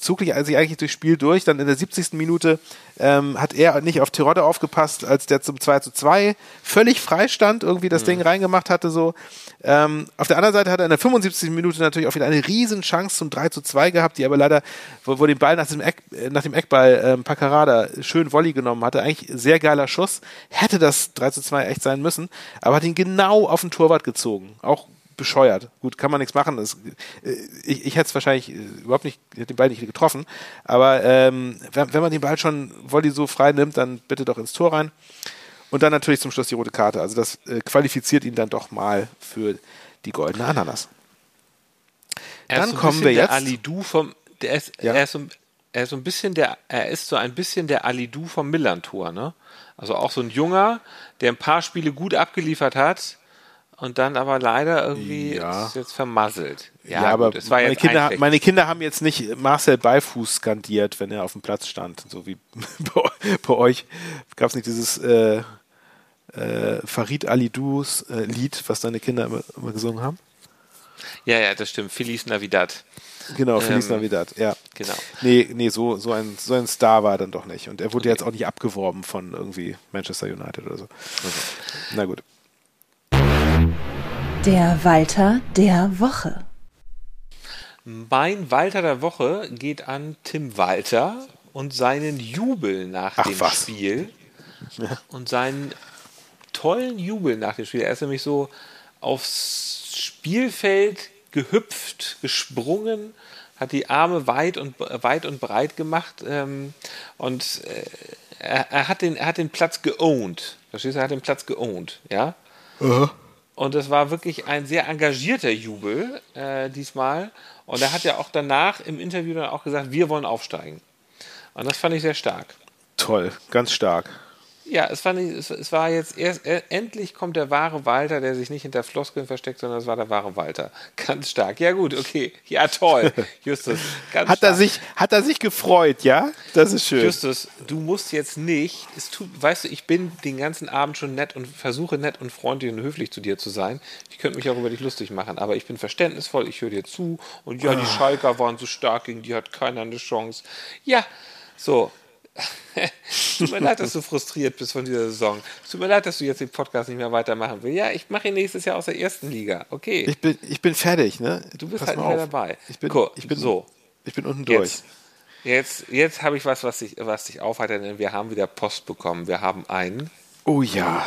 zog sich eigentlich durchs Spiel durch. Dann in der 70. Minute ähm, hat er nicht auf Terodde aufgepasst, als der zum 2 zu 2 völlig frei stand, irgendwie das Ding reingemacht hatte. So. Ähm, auf der anderen Seite hat er in der 75. Minute natürlich auch wieder eine riesen Chance zum 3 zu 2 gehabt, die aber leider, wo, wo den Ball nach dem, Eck, äh, nach dem Eckball ähm, Paccarada schön Volley genommen hatte. Eigentlich sehr geiler Schuss. Hätte das 3 zu 2 echt sein müssen, aber hat ihn genau auf den Torwart gezogen. Auch bescheuert. Gut, kann man nichts machen. Das, äh, ich ich hätte es wahrscheinlich äh, überhaupt nicht, den Ball nicht getroffen. Aber ähm, wenn, wenn man den Ball schon Volley so frei nimmt, dann bitte doch ins Tor rein. Und dann natürlich zum Schluss die rote Karte. Also das äh, qualifiziert ihn dann doch mal für die goldene Ananas. Er Dann ist so ein kommen bisschen wir der jetzt- Alidu vom. Der ist, Ja. er, ist so, er ist so ein bisschen der. Er ist so ein bisschen der Alidu vom Millantor, ne? Also auch so ein Junger, der ein paar Spiele gut abgeliefert hat und dann aber leider irgendwie Ja. ist jetzt vermasselt. Ja, Ja, aber gut, meine, jetzt Kinder, ein meine Kinder haben jetzt nicht Marcel Beifuß skandiert, wenn er auf dem Platz stand. So wie bei, euch gab es nicht dieses äh, äh, Farid Alidous äh, Lied, was deine Kinder immer, immer gesungen haben. Ja, ja, das stimmt. Feliz Navidad. Genau, Feliz Ähm, Navidad, ja. Genau. Nee, nee, so, so, ein, so ein Star war er dann doch nicht. Und er wurde jetzt auch nicht abgeworben von irgendwie Manchester United oder so. Na gut. Der Walter der Woche. Mein Walter der Woche geht an Tim Walter und seinen Jubel nach Ach, dem was. Spiel. Und seinen tollen Jubel nach dem Spiel. Er ist nämlich so aufs Spielfeld gehüpft, gesprungen, hat die Arme weit und, weit und breit gemacht ähm, und äh, er, er, hat den, er hat den Platz geowned. Verstehst du? Er hat den Platz geowned, ja? Und es war wirklich ein sehr engagierter Jubel äh, diesmal. Und er hat ja auch danach im Interview dann auch gesagt, wir wollen aufsteigen. Und das fand ich sehr stark. Toll, ganz stark. Ja, es, fand ich, es, es war jetzt erst, äh, endlich kommt der wahre Walter, der sich nicht hinter Floskeln versteckt, sondern es war der wahre Walter. Ganz stark. Ja, gut, okay. Ja, toll. Justus, ganz Hat stark. er, sich, hat er sich gefreut, ja? Das ist schön. Justus, du musst jetzt nicht, es tut, weißt du, ich bin den ganzen Abend schon nett und versuche nett und freundlich und höflich zu dir zu sein. Ich könnte mich auch über dich lustig machen, aber ich bin verständnisvoll, ich höre dir zu und ja, die Schalker waren so stark, gegen die hat keiner eine Chance. Ja, so. Tut mir leid, dass du frustriert bist von dieser Saison. Tut mir leid, dass du jetzt den Podcast nicht mehr weitermachen willst. Ja, ich mache ihn nächstes Jahr aus der ersten Liga. Okay. Ich bin, ich bin fertig, ne? du bist Pass halt nicht mehr dabei. Ich bin, Cool. ich bin, so. ich bin unten durch. Jetzt, jetzt, jetzt habe ich was, was dich, was dich aufheitert, denn wir haben wieder Post bekommen. Wir haben einen. Oh ja.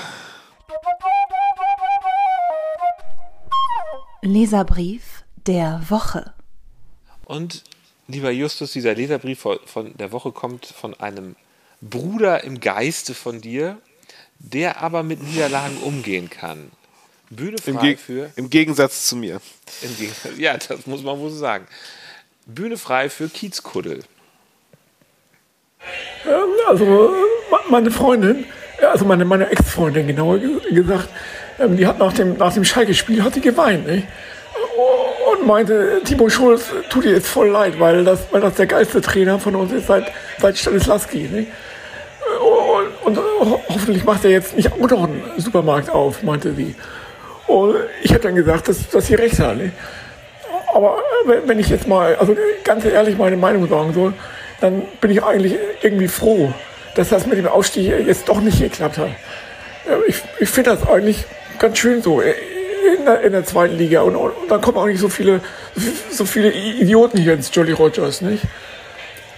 Leserbrief der Woche. Und lieber Justus, dieser Leserbrief von- der Woche kommt von einem Bruder im Geiste von dir, der aber mit Niederlagen umgehen kann. Bühne Im, frei Geg für. Im Gegensatz zu mir. Im Gegenteil, ja, das muss man wohl so sagen. Bühne frei für Kiezkuddel. Ähm, Also äh, meine Freundin, ja, also meine, meine Ex-Freundin genauer ge- gesagt, ähm, die hat nach dem, nach dem Schalke-Spiel hat geweint. Nicht? Meinte, Timo Schulz tut ihr jetzt voll leid, weil das, weil das der geilste Trainer von uns ist seit, seit Stanislavski. Nicht? Und, und ho hoffentlich macht er jetzt nicht auch noch einen Supermarkt auf, meinte sie. Und ich habe dann gesagt, dass, dass sie recht hat. Nicht? Aber äh, wenn- ich jetzt mal, also ganz ehrlich meine Meinung sagen soll, dann bin ich eigentlich irgendwie froh, dass das mit dem Aufstieg jetzt doch nicht geklappt hat. Ja, Ich, ich finde das eigentlich ganz schön so äh, in der, in der zweiten Liga. Und, und, dann kommen auch nicht so viele, so viele Idioten hier ins Jolly Rogers, nicht?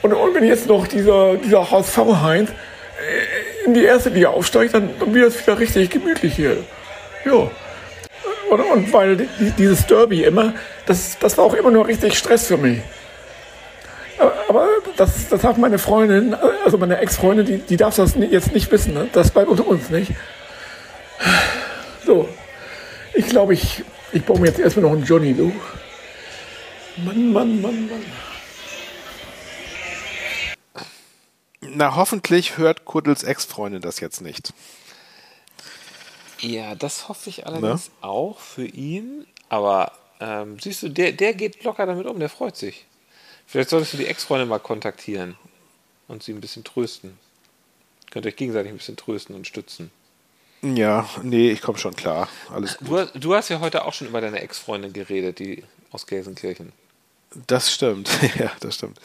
Und, und wenn jetzt noch dieser, dieser HSV Heinz, äh, in die erste Liga aufsteigt, dann, dann wird es wieder richtig gemütlich hier. Ja. Und, und weil die, dieses Derby immer, das, das war auch immer nur richtig Stress für mich. Aber, das, das darf meine Freundin, also meine Ex-Freundin, die, die darf das jetzt nicht wissen. Ne? Das bleibt unter uns nicht. So. Ich glaube, ich, ich baue mir jetzt erstmal noch einen Johnny, du. Mann, Mann, Mann, Mann. Na, hoffentlich hört Kuddels Ex-Freundin das jetzt nicht. Ja, das hoffe ich allerdings ne? auch für ihn. Aber ähm, siehst du, der, der geht locker damit um, der freut sich. Vielleicht solltest du die Ex-Freundin mal kontaktieren und sie ein bisschen trösten. Könnt euch gegenseitig ein bisschen trösten und stützen. Ja, nee, ich komme schon klar. Alles gut. Du, du, hast ja heute auch schon über deine Ex-Freundin geredet, die aus Gelsenkirchen. Das stimmt, ja, das stimmt.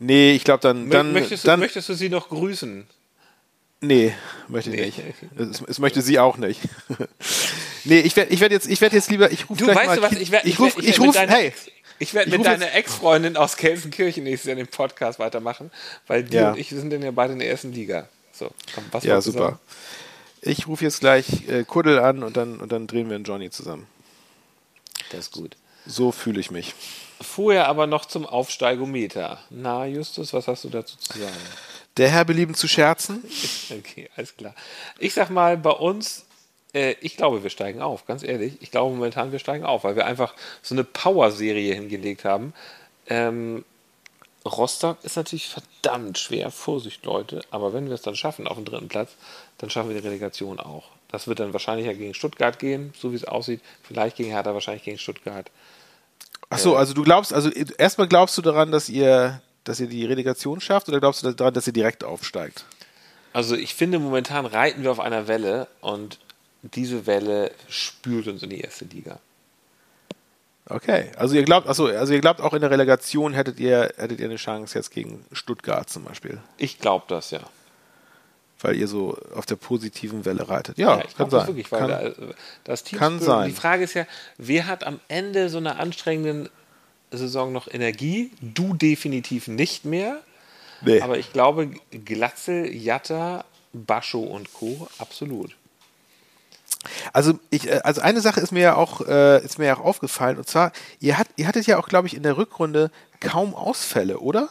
Nee, ich glaube dann, dann, möchtest, dann. Möchtest du sie noch grüßen? Nee, möchte ich nee. nicht. Es, es, möchte sie auch nicht. nee, ich werde ich werd jetzt, werd jetzt lieber. Ich ruf du weißt mal, du was? Ich werde ich ruf, ich ruf, hey. Ich werde mit deiner Ex-Freundin aus Gelsenkirchen nächstes Jahr den Podcast weitermachen, weil die ja. und ich sind dann ja beide in der ersten Liga. So, komm, was Ja, super. Sagen? Ich rufe jetzt gleich äh, Kuddel an und dann, und dann drehen wir einen Johnny zusammen. Das ist gut. So fühle ich mich. Vorher aber noch zum Aufsteigometer. Na, Justus, was hast du dazu zu sagen? Der Herr belieben zu scherzen. okay, alles klar. Ich sag mal, bei uns, äh, ich glaube, wir steigen auf, ganz ehrlich. Ich glaube momentan, wir steigen auf, weil wir einfach so eine Power-Serie hingelegt haben. Ähm, Rostock ist natürlich verdammt schwer. Vorsicht, Leute. Aber wenn wir es dann schaffen auf dem dritten Platz, dann schaffen wir die Relegation auch. Das wird dann wahrscheinlich ja gegen Stuttgart gehen, so wie es aussieht. Vielleicht gegen Hertha, wahrscheinlich gegen Stuttgart. Ach so, also du glaubst, also erstmal glaubst du daran, dass ihr, dass ihr die Relegation schafft oder glaubst du daran, dass ihr direkt aufsteigt? Also ich finde, momentan reiten wir auf einer Welle und diese Welle spült uns in die erste Liga. Okay, also ihr glaubt, achso, also ihr glaubt auch in der Relegation hättet ihr, hättet ihr eine Chance jetzt gegen Stuttgart zum Beispiel. Ich glaube das, ja. Weil ihr so auf der positiven Welle reitet. Ja, ja kann sein. Wirklich, kann, da, das Team kann sein. Die Frage ist ja, wer hat am Ende so einer anstrengenden Saison noch Energie? Du definitiv nicht mehr. Nee. Aber ich glaube, Glatzel, Jatta, Bascho und Co. absolut. Also ich, äh, also eine Sache ist mir ja auch, äh, ist mir ja auch aufgefallen und zwar, ihr, hat, ihr hattet ja auch, glaube ich, in der Rückrunde kaum Ausfälle, oder?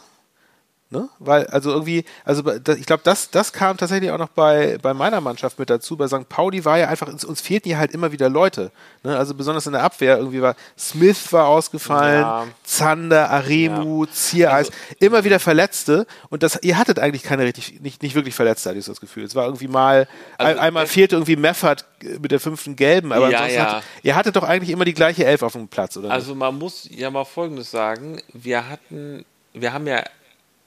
Ne? Weil, also irgendwie, also ich glaube, das, das kam tatsächlich auch noch bei, bei meiner Mannschaft mit dazu. Bei St. Pauli war ja einfach, uns fehlten hier halt immer wieder Leute. Ne? Also besonders in der Abwehr irgendwie war Smith war ausgefallen, ja. Zander, Aremu, ja. Ziereis, also, immer wieder Verletzte. Und das, ihr hattet eigentlich keine richtig, nicht, nicht wirklich Verletzte, hatte ich so das Gefühl. Es war irgendwie mal, also, einmal fehlte irgendwie Meffert mit der fünften Gelben, aber ja, ja. Hat, ihr hattet doch eigentlich immer die gleiche Elf auf dem Platz, oder? Also man muss ja mal Folgendes sagen. Wir hatten, wir haben ja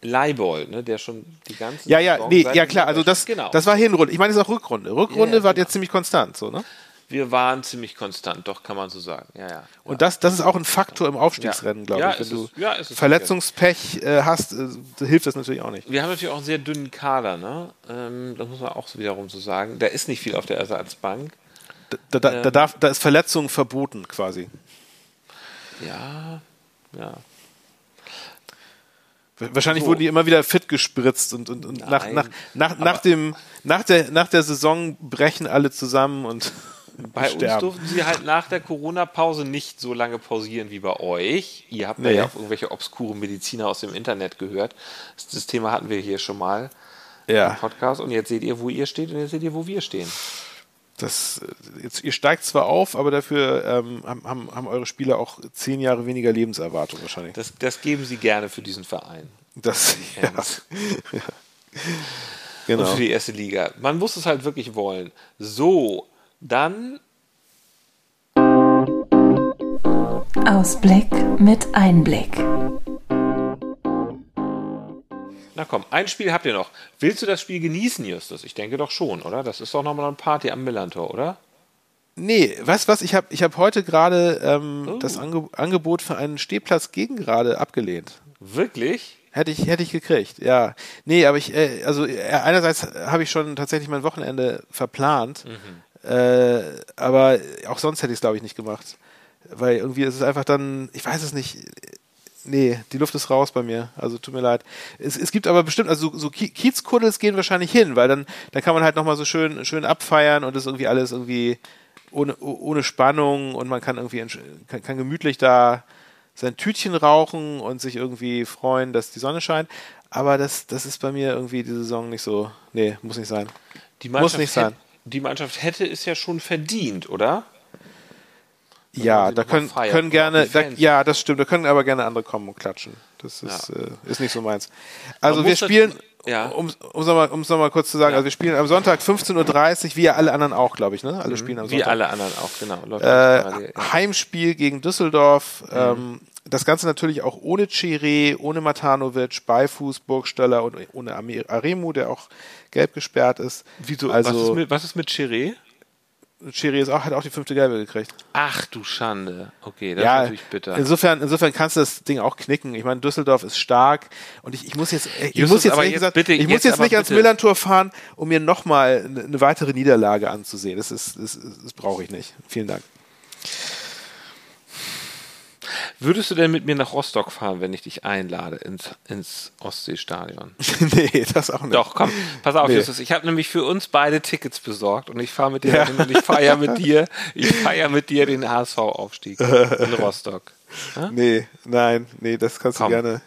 Leibol, ne, der schon die ganze Ja, ja, nee, ja klar, also das, genau. das war Hinrunde. Ich meine, das ist auch Rückrunde. Rückrunde ja, war genau. jetzt ziemlich konstant, so, ne? Wir waren ziemlich konstant, doch kann man so sagen. Ja, ja. Und das, das ist auch ein Faktor im Aufstiegsrennen, ja. glaube ja, ich. Wenn du ja, Verletzungspech äh, hast, äh, hilft das natürlich auch nicht. Wir haben natürlich auch einen sehr dünnen Kader, ne? Ähm, das muss man auch wiederum so sagen. Da ist nicht viel auf der Ersatzbank. Da, da, ähm, da, darf, da ist Verletzung verboten quasi. Ja, ja. Wahrscheinlich so. wurden die immer wieder fit gespritzt und, und, und nach, nach, nach, nach, dem, nach, der, nach der Saison brechen alle zusammen und bei sterben. uns durften sie halt nach der Corona-Pause nicht so lange pausieren wie bei euch. Ihr habt nee. ja auf irgendwelche obskuren Mediziner aus dem Internet gehört. Das, das Thema hatten wir hier schon mal ja. im Podcast und jetzt seht ihr, wo ihr steht und jetzt seht ihr, wo wir stehen. Das, jetzt, ihr steigt zwar auf, aber dafür ähm, haben, haben eure Spieler auch zehn Jahre weniger Lebenserwartung wahrscheinlich. Das, das geben sie gerne für diesen Verein. Das, ja. ja. Genau. Und für die erste Liga. Man muss es halt wirklich wollen. So, dann. Ausblick mit Einblick. Na komm, ein Spiel habt ihr noch. Willst du das Spiel genießen, Justus? Ich denke doch schon, oder? Das ist doch nochmal eine Party am Millantor, oder? Nee, weißt du was? Ich habe ich hab heute gerade ähm, oh. das Ange Angebot für einen Stehplatz gegen gerade abgelehnt. Wirklich? Hätte ich, hätte ich gekriegt, ja. Nee, aber ich, äh, also äh, einerseits habe ich schon tatsächlich mein Wochenende verplant, mhm. äh, aber auch sonst hätte ich es, glaube ich, nicht gemacht. Weil irgendwie ist es einfach dann, ich weiß es nicht, nee, die Luft ist raus bei mir. Also tut mir leid. Es, es gibt aber bestimmt, also so, so Ki- Kiezkuddels gehen wahrscheinlich hin, weil dann, dann kann man halt nochmal so schön, schön abfeiern und das irgendwie alles irgendwie ohne, oh- ohne Spannung und man kann irgendwie kann, kann gemütlich da sein Tütchen rauchen und sich irgendwie freuen, dass die Sonne scheint. Aber das, das ist bei mir irgendwie die Saison nicht so. Nee, muss nicht sein. Die Muss nicht sein. Die Mannschaft hätte es ja schon verdient, oder? Ja, da können, können gerne, die da, ja, das stimmt, da können aber gerne andere kommen und klatschen. Das ist, Ja. äh, ist nicht so meins. Also Man wir spielen, ja. um es nochmal um's noch mal kurz zu sagen, Ja. also wir spielen am Sonntag 15.30 Uhr, wie alle anderen auch, glaube ich, ne? Alle spielen am Mhm. Wie Sonntag. alle anderen auch, genau. Äh. Heimspiel gegen Düsseldorf. Mhm. Ähm, das Ganze natürlich auch ohne Chiré, ohne Matanovic, Beifuß, Burgstaller und ohne Aremu, der auch gelb gesperrt ist. Wieso, Also was, ist mit, was ist mit Chiré? Chiré ist auch, hat auch die fünfte Gelbe gekriegt. Ach du Schande. Okay, das ist ja, natürlich bitter. insofern, insofern kannst du das Ding auch knicken. Ich meine, Düsseldorf ist stark und ich, ich muss jetzt, ich Justus, muss jetzt, jetzt gesagt, bitte, ich muss jetzt jetzt aber nicht ans bitte. Millantor fahren, um mir nochmal eine, eine weitere Niederlage anzusehen. Das ist, das, das brauche ich nicht. Vielen Dank. Würdest du denn mit mir nach Rostock fahren, wenn ich dich einlade ins, ins Ostseestadion? nee, das auch nicht. Doch, komm, pass auf, Nee. Justus. Ich habe nämlich für uns beide Tickets besorgt und ich fahre mit dir Ja. hin und ich feiere mit dir, ich feiere mit dir den HSV-Aufstieg in Rostock. Nee, nein, nee, das kannst Komm, du gerne.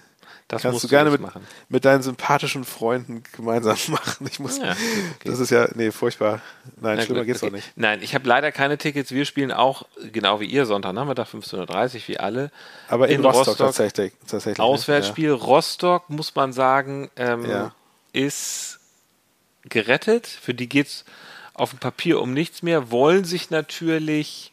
Das Kannst du gerne mit, machen. mit deinen sympathischen Freunden gemeinsam machen. Ich muss, Ja, okay. das ist ja, nee, furchtbar. Nein, Na schlimmer gut, geht's okay. doch nicht. Nein, ich habe leider keine Tickets. Wir spielen auch, genau wie ihr, Sonntagnachmittag 15.30 Uhr, wie alle. Aber in, Rostock, tatsächlich. tatsächlich ne? Auswärtsspiel. Rostock, muss man sagen, ähm, Ja. ist gerettet. Für die geht's auf dem Papier um nichts mehr. Wollen sich natürlich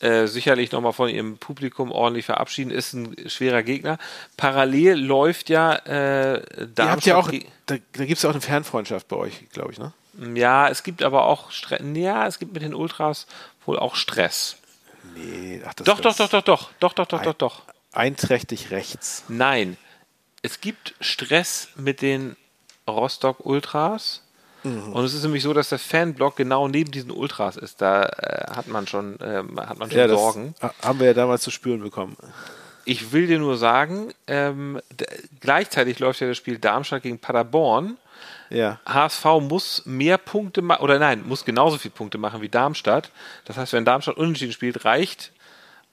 äh, sicherlich nochmal von ihrem Publikum ordentlich verabschieden. Ist ein schwerer Gegner. Parallel läuft ja äh, Ja. Ihr Darmstadt. habt ja auch, da, da gibt es ja auch eine Fernfreundschaft bei euch, glaube ich, ne? ja, es gibt aber auch Stress. Ja, es gibt mit den Ultras wohl auch Stress. Nee, ach, das Doch, doch, doch, doch, doch, doch, doch, doch, doch, doch. Einträchtig rechts. Nein, es gibt Stress mit den Rostock Ultras. Mhm. Und es ist nämlich so, dass der Fanblock genau neben diesen Ultras ist. Da äh, hat man schon, ähm, hat man schon Ja, Sorgen. ha- haben wir ja damals zu spüren bekommen. Ich will dir nur sagen, ähm, gleichzeitig läuft ja das Spiel Darmstadt gegen Paderborn. Ja. HSV muss mehr Punkte machen, oder nein, muss genauso viele Punkte machen wie Darmstadt. Das heißt, wenn Darmstadt unentschieden spielt, reicht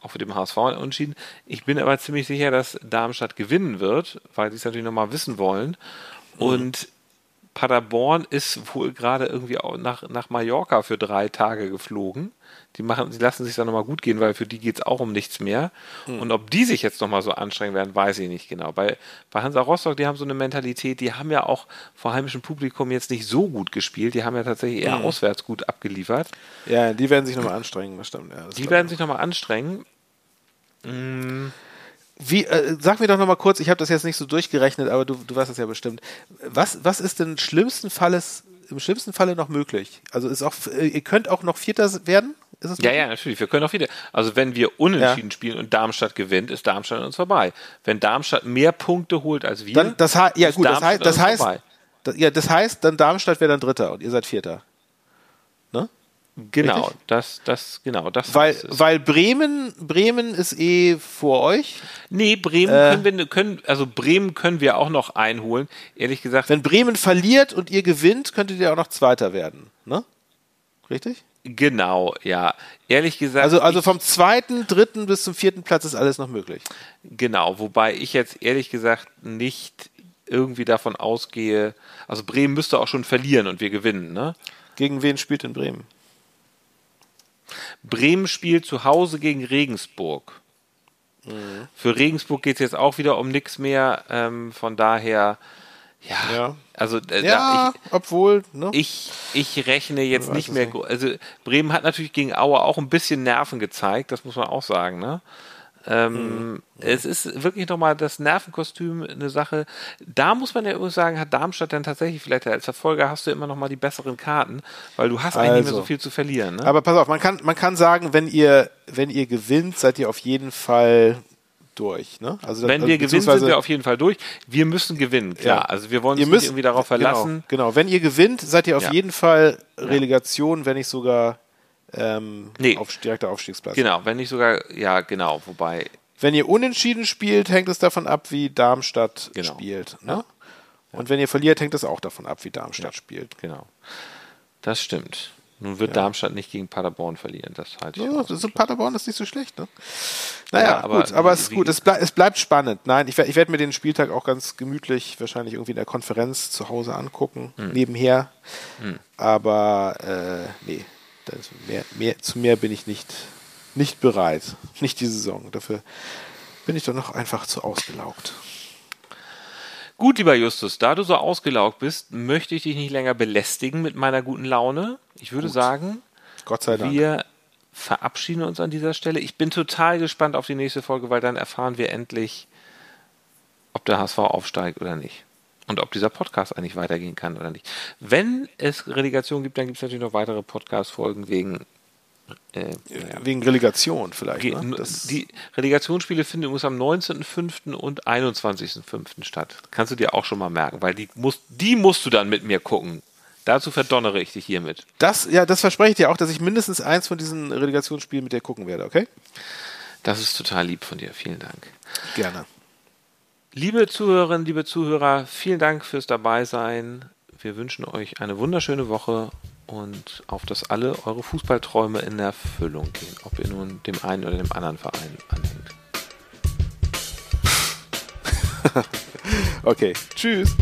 auch für den HSV unentschieden. Ich bin aber ziemlich sicher, dass Darmstadt gewinnen wird, weil sie es natürlich nochmal wissen wollen. Und Paderborn ist wohl gerade irgendwie auch nach, nach Mallorca für drei Tage geflogen. Die machen, die lassen sich da nochmal gut gehen, weil für die geht es auch um nichts mehr. Und ob die sich jetzt nochmal so anstrengen werden, weiß ich nicht genau. Bei, bei Hansa Rostock, die haben so eine Mentalität, die haben ja auch vor heimischem Publikum jetzt nicht so gut gespielt. Die haben ja tatsächlich eher auswärts gut abgeliefert. Ja, die werden sich nochmal anstrengen, das stimmt. Ja, das Die werden ich. sich nochmal anstrengen. Wie, äh, sag mir doch nochmal kurz, ich habe das jetzt nicht so durchgerechnet, aber du, du weißt das ja bestimmt. Was, was ist denn schlimmsten Falles, im schlimmsten Falle noch möglich? Also ist auch, äh, ihr könnt auch noch Vierter werden? Ist das Ja, möglich? ja, natürlich. Wir können auch wieder. Also, wenn wir unentschieden spielen und Darmstadt gewinnt, ist Darmstadt an uns vorbei. Wenn Darmstadt mehr Punkte holt als wir, Dann, das, ja ist gut, das, Darmstadt heißt, das an uns heißt, vorbei. das, ja, das heißt, dann Darmstadt wäre dann Dritter und ihr seid Vierter. Genau, Richtig? das, das, genau, das Weil, weil Bremen, Bremen ist eh vor euch. Nee, Bremen Äh. können wir, können, also Bremen können wir auch noch einholen. Ehrlich gesagt, Wenn Bremen verliert und ihr gewinnt, könntet ihr auch noch Zweiter werden. Ne? Richtig? genau, ja. Ehrlich gesagt, Also, also vom zweiten, dritten bis zum vierten Platz ist alles noch möglich. genau, wobei ich jetzt ehrlich gesagt nicht irgendwie davon ausgehe, also Bremen müsste auch schon verlieren und wir gewinnen, ne? Gegen wen spielt denn Bremen? Bremen spielt zu Hause gegen Regensburg. Mhm. Für Regensburg geht es jetzt auch wieder um nichts mehr. Ähm, von daher, ja, Ja. also äh, Ja, da, obwohl, ne? ich, ich, ich rechne jetzt nicht mehr. nicht. Also Bremen hat natürlich gegen Aue auch ein bisschen Nerven gezeigt, das muss man auch sagen. Ne? Ähm, Mhm. Es ist wirklich nochmal das Nervenkostüm eine Sache. Da muss man ja übrigens sagen, hat Darmstadt dann tatsächlich vielleicht als Verfolger hast du immer noch mal die besseren Karten, weil du hast eigentlich nicht mehr Also. so viel zu verlieren. Ne? Aber pass auf, man kann, man kann sagen, wenn ihr, wenn ihr gewinnt, seid ihr auf jeden Fall durch. Ne? Also, Wenn also wir gewinnen, sind wir auf jeden Fall durch. Wir müssen gewinnen, klar. Ja. Also wir wollen uns müsst nicht irgendwie darauf verlassen. Genau, genau. wenn ihr gewinnt, seid ihr auf Ja. jeden Fall Relegation, wenn nicht sogar ähm, Nee. auf direkter Aufstiegsplatz. Genau, wenn nicht sogar, ja, genau. Wobei, Wenn ihr unentschieden spielt, hängt es davon ab, wie Darmstadt Genau. spielt. Ne? Und wenn ihr verliert, hängt es auch davon ab, wie Darmstadt spielt. Genau. Das stimmt. Nun wird Darmstadt nicht gegen Paderborn verlieren, das halte ich Ja, ist Paderborn ist nicht so schlecht, ne? Naja, Ja, aber gut, aber es ist gut. Es, blei es bleibt spannend. Nein, ich, ich werde mir den Spieltag auch ganz gemütlich wahrscheinlich irgendwie in der Konferenz zu Hause angucken, Hm. nebenher. Aber äh, nee, das mehr, mehr, zu mehr bin ich nicht, nicht bereit. Nicht die Saison. Dafür bin ich doch noch einfach zu ausgelaugt. Gut, lieber Justus, da du so ausgelaugt bist, möchte ich dich nicht länger belästigen mit meiner guten Laune. Ich würde sagen, Gott sei Dank. wir verabschieden uns an dieser Stelle. Ich bin total gespannt auf die nächste Folge, weil dann erfahren wir endlich, ob der HSV aufsteigt oder nicht. Und ob dieser Podcast eigentlich weitergehen kann oder nicht. Wenn es Relegation gibt, dann gibt es natürlich noch weitere Podcast-Folgen wegen äh, Wegen Relegation vielleicht. Ge- Ne? Die Relegationsspiele finden übrigens am 19.05. und 21.05. statt. Kannst du dir auch schon mal merken, weil die musst, die musst du dann mit mir gucken. Dazu verdonnere ich dich hiermit. das, ja, das verspreche ich dir auch, dass ich mindestens eins von diesen Relegationsspielen mit dir gucken werde, okay? Das ist total lieb von dir. Vielen Dank. Gerne. Liebe Zuhörerinnen, liebe Zuhörer, vielen Dank fürs Dabeisein. Wir wünschen euch eine wunderschöne Woche und auf dass alle eure Fußballträume in Erfüllung gehen, ob ihr nun dem einen oder dem anderen Verein anhängt. Okay. Tschüss.